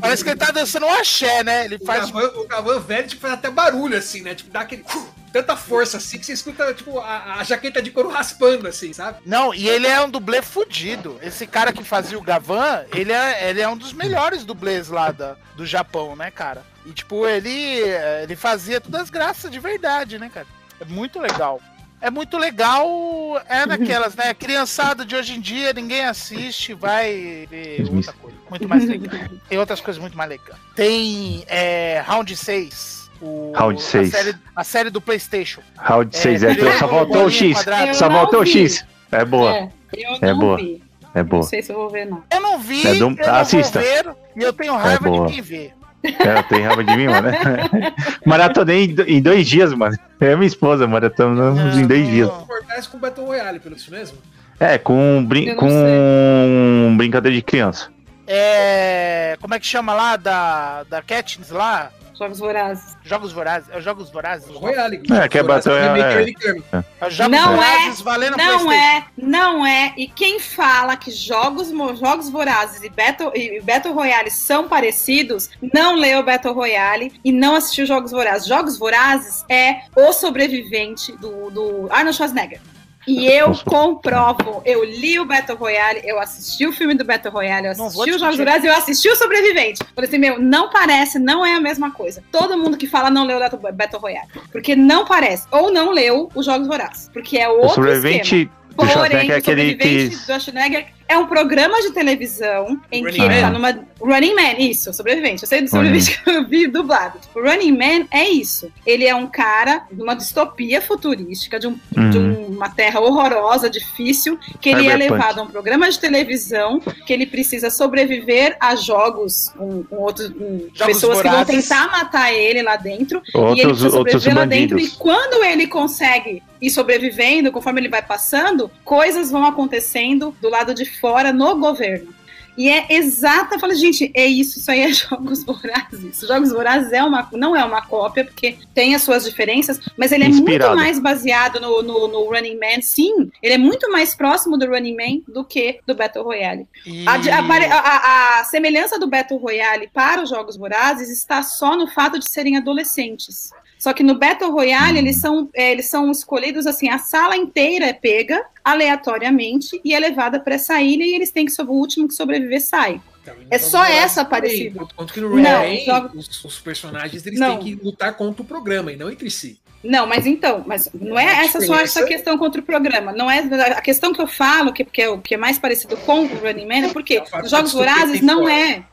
parece que ele tá dançando um axé, né? Ele O faz. Gavan, o Gavan velho tipo, faz até barulho, assim, né? Tipo, dá aquele. Tanta força assim que você escuta, tipo, a, a jaqueta de couro raspando, assim, sabe? Não, e ele é um dublê fudido. Esse cara que fazia o Gavan, ele é, ele é um dos melhores dublês lá da, do Japão, né, cara? E, tipo, ele, ele fazia todas as graças de verdade, né, cara? É muito legal. É muito legal. É naquelas, né? Criançada de hoje em dia, ninguém assiste, vai ver outra coisa. Muito mais legal. Tem outras coisas muito mais legais. Tem é, Round 6. O, Round a 6. série, a série do PlayStation. Round 6, é, virou só faltou o X. Só não o. X. É boa, É, eu É não boa. vi. é Não boa. sei se eu vou ver, não. Eu não vi, É do- eu não assista. ver, e eu tenho raiva boa. de quem vê. É, tem raiva de mim, mano. [LAUGHS] Maratonei em do- em dois dias, mano. Eu e minha esposa maratonamos em dois dias. Fortalece com Battle Royale, pelo isso mesmo? É, com, brin com brincadeira de criança. É. Como é que chama lá da, da Katniss lá? Jogos Vorazes. Jogos Vorazes. É os Jogos Vorazes? Royale. É, que é Battle Royale, é. É os Jogos Não Vorazes valendo Não é, não é. E quem fala que jogos, jogos vorazes e Battle, e Battle Royale são parecidos, não leu Battle Royale e não assistiu Jogos Vorazes. Jogos Vorazes é o sobrevivente do, do Arnold Schwarzenegger. E eu comprovo, eu li o Battle Royale, eu assisti o filme do Battle Royale, eu assisti os Jogos. Vorazes, eu assisti o Sobrevivente. Falei assim, meu, não parece, não é a mesma coisa. Todo mundo que fala não leu o Battle Royale. Porque não parece. Ou não leu os Jogos Vorazes. Porque é O outro esquema. sobrevivente do Porém, Schwarzenegger é o aquele que. sobrevivente do Schwarzenegger é um programa de televisão em Running que ele Man? tá numa. Running Man, isso, sobrevivente. Eu sei do sobrevivente que eu vi dublado. O Running Man é isso. Ele é um cara numa distopia futurística de, um- de Uhum. Uma terra horrorosa, difícil, que ele é Cyberpunk. levado a um programa de televisão que ele precisa sobreviver a jogos com, com outros com Jogos pessoas que vão vorazes. tentar matar ele lá dentro e ele Outros, precisa outros sobreviver lá dentro. E quando ele consegue ir sobrevivendo, conforme ele vai passando, coisas vão acontecendo do lado de fora no governo. E é exata, eu falei, gente, é isso, isso aí é [LAUGHS] Jogos Vorazes. Jogos Vorazes é uma, não é uma cópia, porque tem as suas diferenças, mas ele é Inspirado. muito mais baseado no, no, no Running Man, sim. Ele é muito mais próximo do Running Man do que do Battle Royale. E... A, a- a- a- a semelhança do Battle Royale para os Jogos Vorazes está só no fato de serem adolescentes. Só que no Battle Royale eles são, é, eles são escolhidos assim, a sala inteira é pega aleatoriamente e é levada para essa ilha e eles têm que sobre o último que sobreviver sai. É só essa parecida. Quanto que no joga- Man, os, os personagens eles Não. têm que lutar contra o programa e não entre si. Não, mas então, mas não é A essa só essa questão contra o programa. Não é a questão que eu falo que, que, é, o que é mais parecido com o Running Man é porque É os Jogos Vorazes não fora. é.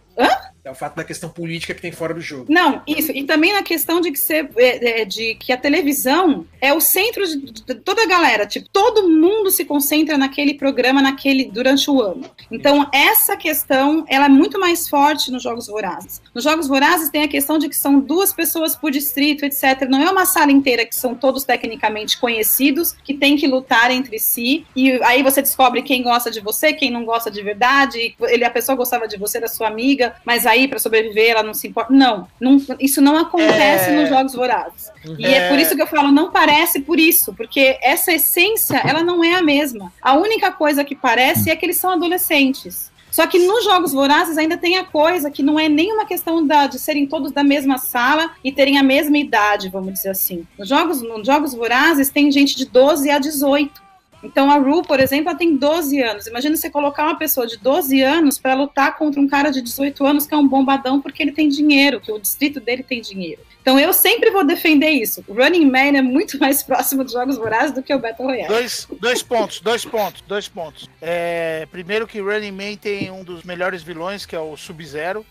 É o fato da questão política que tem fora do jogo. Não, isso. E também na questão de que, ser, é, é, de que a televisão é o centro de, toda a galera. Tipo, todo mundo se concentra naquele programa naquele, durante o ano. Então, essa questão ela é muito mais forte nos Jogos Vorazes. Nos Jogos Vorazes tem a questão de que são duas pessoas por distrito, etc. Não é uma sala inteira que são todos tecnicamente conhecidos, que tem que lutar entre si. E aí você descobre quem gosta de você, quem não gosta de verdade. Ele, a pessoa gostava de você, era sua amiga, mas aí para sobreviver ela não se importa. Não, não isso não acontece É. nos Jogos Vorazes. E é por isso que eu falo, não parece por isso, porque essa essência, ela não é a mesma. A única coisa que parece é que eles são adolescentes. Só que nos Jogos Vorazes ainda tem a coisa que não é nenhuma questão da- de serem todos da mesma sala e terem a mesma idade, vamos dizer assim. Nos Jogos, nos jogos Vorazes tem gente de 12 a 18. Então a Ru, por exemplo, ela tem 12 anos. Imagina você colocar uma pessoa de 12 anos para lutar contra um cara de 18 anos que é um bombadão porque ele tem dinheiro, que o distrito dele tem dinheiro. Então eu sempre vou defender isso. O Running Man é muito [LAUGHS] mais próximo dos Jogos Vorazes do que o Battle Royale. Dois, dois pontos, dois pontos, dois pontos. É, primeiro que Running Man tem um dos melhores vilões, que é o Sub-Zero,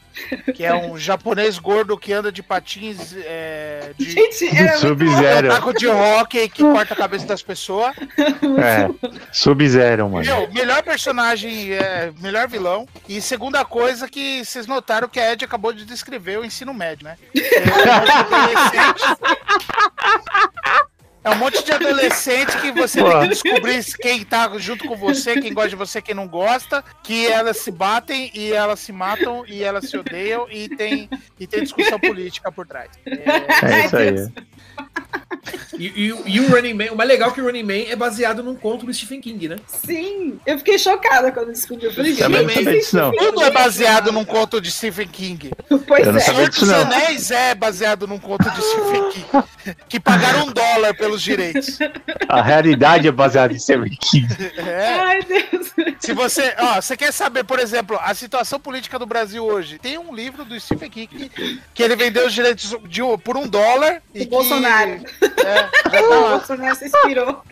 que é um japonês gordo que anda de patins é, de Gente, Sub-Zero. taco de hockey que corta a cabeça das pessoas. É, Sub-Zero, mano. Meu, melhor personagem, é, melhor vilão. E segunda coisa que vocês notaram que a Ed acabou de descrever o ensino médio, né? É, um monte de adolescente- É um monte de adolescente que você tem que descobrir quem tá junto com você, quem gosta de você, quem não gosta, que elas se batem e elas se matam e elas se odeiam e tem, e tem discussão política por trás. É, É isso aí. E, e- e o Running Man, o mais legal é que o Running Man é baseado num conto do Stephen King, né? Sim, eu fiquei chocada quando descobri. Eu falei, gente, não. tudo é baseado num conto de Stephen King. pois Eu não é. sabia Senhor disso, dos. Anéis é baseado num conto de Stephen King. Que pagaram um dólar pelos direitos. A realidade é baseada em Stephen King. É. Ai, Deus. Se você, ó, você quer saber, por exemplo, a situação política do Brasil hoje, tem um livro do Stephen King que, que ele vendeu os direitos de, por um dólar e O que, Bolsonaro. É, já tá lá. O Sonel se inspirou.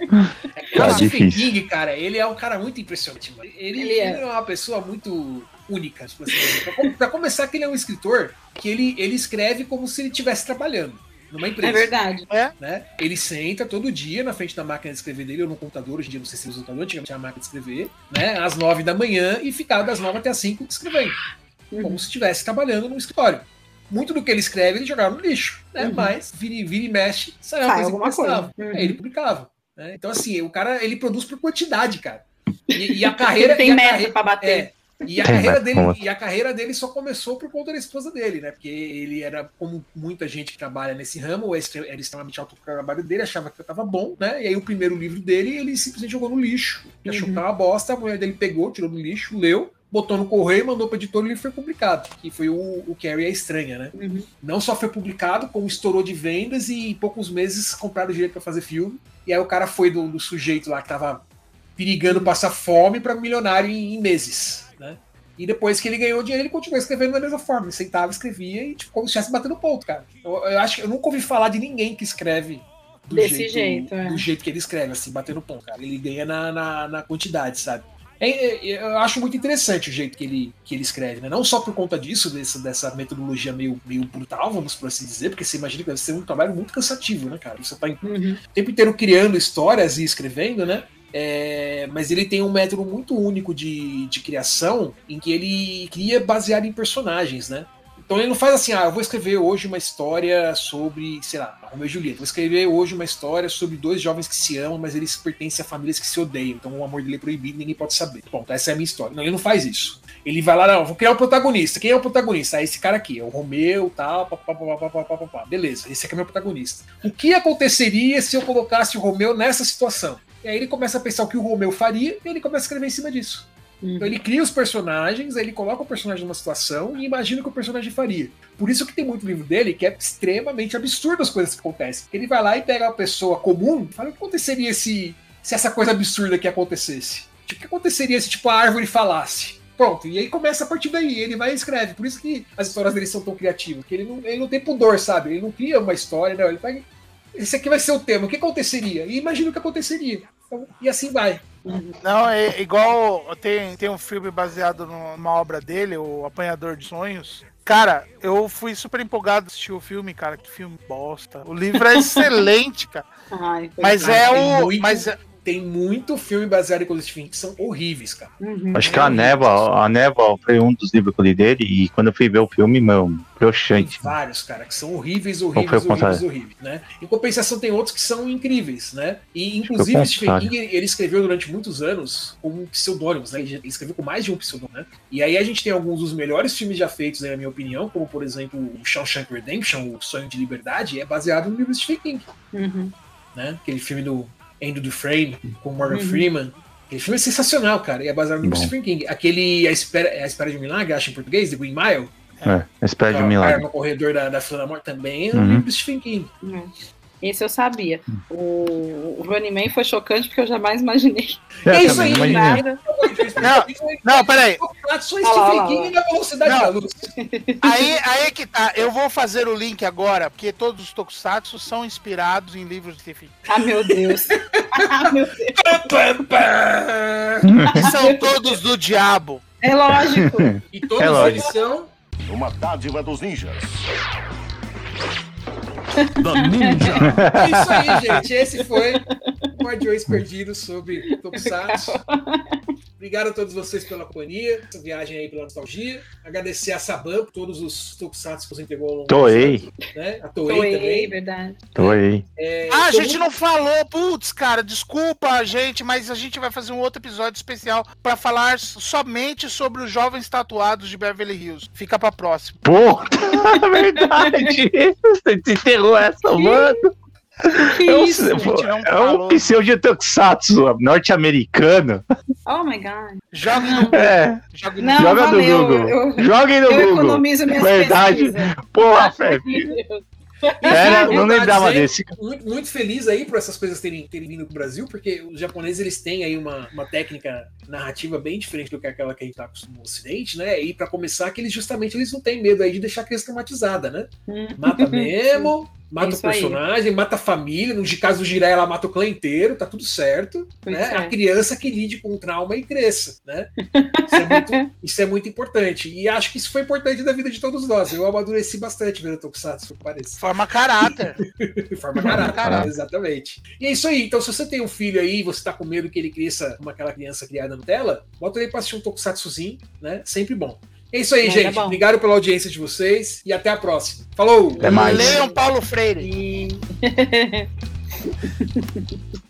O [LAUGHS] Tá Stephen difícil. King, cara, ele é um cara muito impressionante, mano. Ele, Ele é. ele é uma pessoa muito única, tipo assim. Pra, com- pra começar, que ele é um escritor que ele, ele escreve como se ele estivesse trabalhando numa empresa. É verdade. né? Ele senta todo dia na frente da máquina de escrever dele, ou no computador, hoje em dia não sei se usa o computador, antigamente era a máquina de escrever, né? Às nove da manhã e ficava das nove até as cinco escrevendo. Uhum. Como se estivesse trabalhando no escritório. Muito do que ele escreve, ele jogava no lixo, né? Uhum. Mas vira, e- vira e mexe, sai uma Sai coisa que alguma coisa. Uhum. Aí ele publicava. né? Então, assim, o cara ele produz por quantidade, cara. E, e a [LAUGHS] carreira. Ele tem meta pra bater. é, e a, Tem carreira dele, como- e a carreira dele só começou por conta da esposa dele, né? Porque ele era, como muita gente que trabalha nesse ramo, era extremamente alto o trabalho dele, achava que tava bom, né? E aí o primeiro livro dele, ele simplesmente jogou no lixo. Ele achou que Uhum. tava uma bosta, a mulher dele pegou, tirou do lixo, leu, botou no correio, mandou pra editora e o livro foi publicado. Que foi o, o Carrie é Estranha, né? Uhum. Não só foi publicado, como estourou de vendas e em poucos meses compraram o direito pra fazer filme. E aí o cara foi do, do sujeito lá que tava perigando passar fome pra milionário em, em meses, né? E depois que ele ganhou dinheiro, ele continuou escrevendo da mesma forma. Ele sentava, escrevia e tipo, como se estivesse batendo ponto, cara. Eu, eu acho que eu nunca ouvi falar de ninguém que escreve do Desse jeito, é. do jeito que ele escreve, assim, batendo ponto, cara. Ele ganha na, na, na quantidade, sabe? É, é, eu acho muito interessante o jeito que ele, que ele escreve, né? Não só por conta disso, dessa, dessa metodologia meio, meio brutal, vamos por assim dizer, porque você imagina que deve ser um trabalho muito cansativo, né, cara? Você tá Uhum. o tempo inteiro criando histórias e escrevendo, né? É, mas ele tem um método muito único de, de criação em que ele cria baseado em personagens, né? Então ele não faz assim, ah, eu vou escrever hoje uma história sobre, sei lá, Romeu e Julieta. Vou escrever hoje uma história sobre dois jovens que se amam, mas eles pertencem a famílias que se odeiam. Então o amor dele é proibido, ninguém pode saber. Pronto, essa é a minha história. Não, ele não faz isso. Ele vai lá, não, vou criar um protagonista. Quem é o protagonista? Ah, esse cara aqui, é o Romeu, tal, papapá. Beleza, esse aqui é meu protagonista. O que aconteceria se eu colocasse o Romeu nessa situação? E aí ele começa a pensar o que o Romeu faria e ele começa a escrever em cima disso. Então ele cria os personagens, aí ele coloca o personagem numa situação e imagina o que o personagem faria. Por isso que tem muito livro dele que é extremamente absurdo as coisas que acontecem. Ele vai lá e pega uma pessoa comum e fala o que aconteceria se, se essa coisa absurda aqui acontecesse. Tipo, o que aconteceria se tipo, a árvore falasse? Pronto, e aí começa a partir daí, ele vai e escreve. Por isso que as histórias dele são tão criativas, porque ele não, ele não tem pudor, sabe? Ele não cria uma história, não. Ele pega. Esse aqui vai ser o tema, o que aconteceria? E imagina o que aconteceria. Então, e assim vai. Não, é igual tem, tem um filme baseado numa obra dele, o Apanhador de Sonhos. Cara, eu fui super empolgado assistir o filme, cara. Que filme bosta. O livro é [LAUGHS] excelente, cara. Ai, foi Mas é o. muito- Mas é- Tem muito filme baseado em coisas de fim que são horríveis, cara. Uhum. Acho que a Névoa, a Névoa foi um dos livros que eu li dele, e quando eu fui ver o filme, meu, Tem broxante. vários, cara, que são horríveis, horríveis, horríveis, contrário? horríveis, né? Em compensação, tem outros que são incríveis, né? E, foi inclusive, Stephen. King, ele escreveu durante muitos anos com pseudônimos, né? Ele escreveu com mais de um pseudônimo, né? E aí a gente tem alguns dos melhores filmes já feitos, né, na minha opinião, como, por exemplo, o Shawshank Redemption, O Sonho de Liberdade, é baseado no livro de Stephen King, Uhum. né? Aquele filme do End do Frame, com Morgan Uhum. Freeman. Aquele filme é sensacional, cara, e é baseado no. Stephen King. Aquele A Espera, a Espera de um Milagre, acho em português, The Green Mile, É, espera de que é um cara milagre. no corredor da, da Fila da Morte, também é um Uhum. livro do Stephen King. É. Esse eu sabia. O, o Running Man foi chocante porque eu jamais imaginei. É isso aí, Nada. imaginei. Não, peraí. Só Stephen na velocidade Não. da luz. Aí, aí que tá. Eu vou fazer o link agora, porque todos os tokusatsu são inspirados em livros de Stephen King. Ah, meu Deus. [LAUGHS] ah, meu Deus. São todos do diabo. É lógico. E todos É eles lógico. são. Uma dádiva dos ninjas. É isso aí, gente. Esse foi o Guardiões Perdidos sobre Tokusatsu. [LAUGHS] Obrigado a todos vocês pela companhia, essa viagem aí pela nostalgia. Agradecer a Saban por todos os Tokusatsu que você entregou ao longo Toei. dos anos, Né? A Toei, Toei, também. verdade. Tô aí. É, Ah, a gente mundo- não falou, putz, cara, desculpa a gente, mas a gente vai fazer um outro episódio especial pra falar somente sobre os jovens tatuados de Beverly Hills. Fica pra próxima. Pô, [LAUGHS] verdade. [LAUGHS] Você enterrou essa, mano. Que É um, isso? gente, é um falou. pseudo tokusatsu norte-americano. Oh my god. Jogue no É, jogue no Não, joga no valeu. Google. Eu, Joguem no eu Google. economizo minhas Verdade. pesquisas. Porra, Feb. Era, não de lembrava desse. Muito, muito feliz aí por essas coisas terem, terem vindo pro Brasil, porque os japoneses eles têm aí uma, uma técnica narrativa bem diferente do que aquela que a gente tá acostumado no Ocidente, né? E pra começar, que eles justamente eles não têm medo aí de deixar a criança traumatizada, né? Hum. Mata [LAUGHS] mesmo, Mata o Isso aí. personagem, mata a família. No caso do Jiraiya, ela mata o clã inteiro, tá tudo certo. Pois né? é. A criança que lide com o trauma e cresça, né? Isso é, muito, [LAUGHS] isso é muito importante. E acho que isso foi importante da vida de todos nós. Eu amadureci bastante vendo Tokusatsu, parece. Forma caráter. [LAUGHS] Forma Forma caráter, caráter. exatamente. E é isso aí. Então, se você tem um filho aí e você tá com medo que ele cresça como aquela criança criada na tela, bota ele pra assistir um Tokusatsuzinho, né? Sempre bom. É isso aí, Mas é gente. bom. Obrigado pela audiência de vocês e até a próxima. Falou! Até mais. Leiam Paulo Freire. E... [LAUGHS]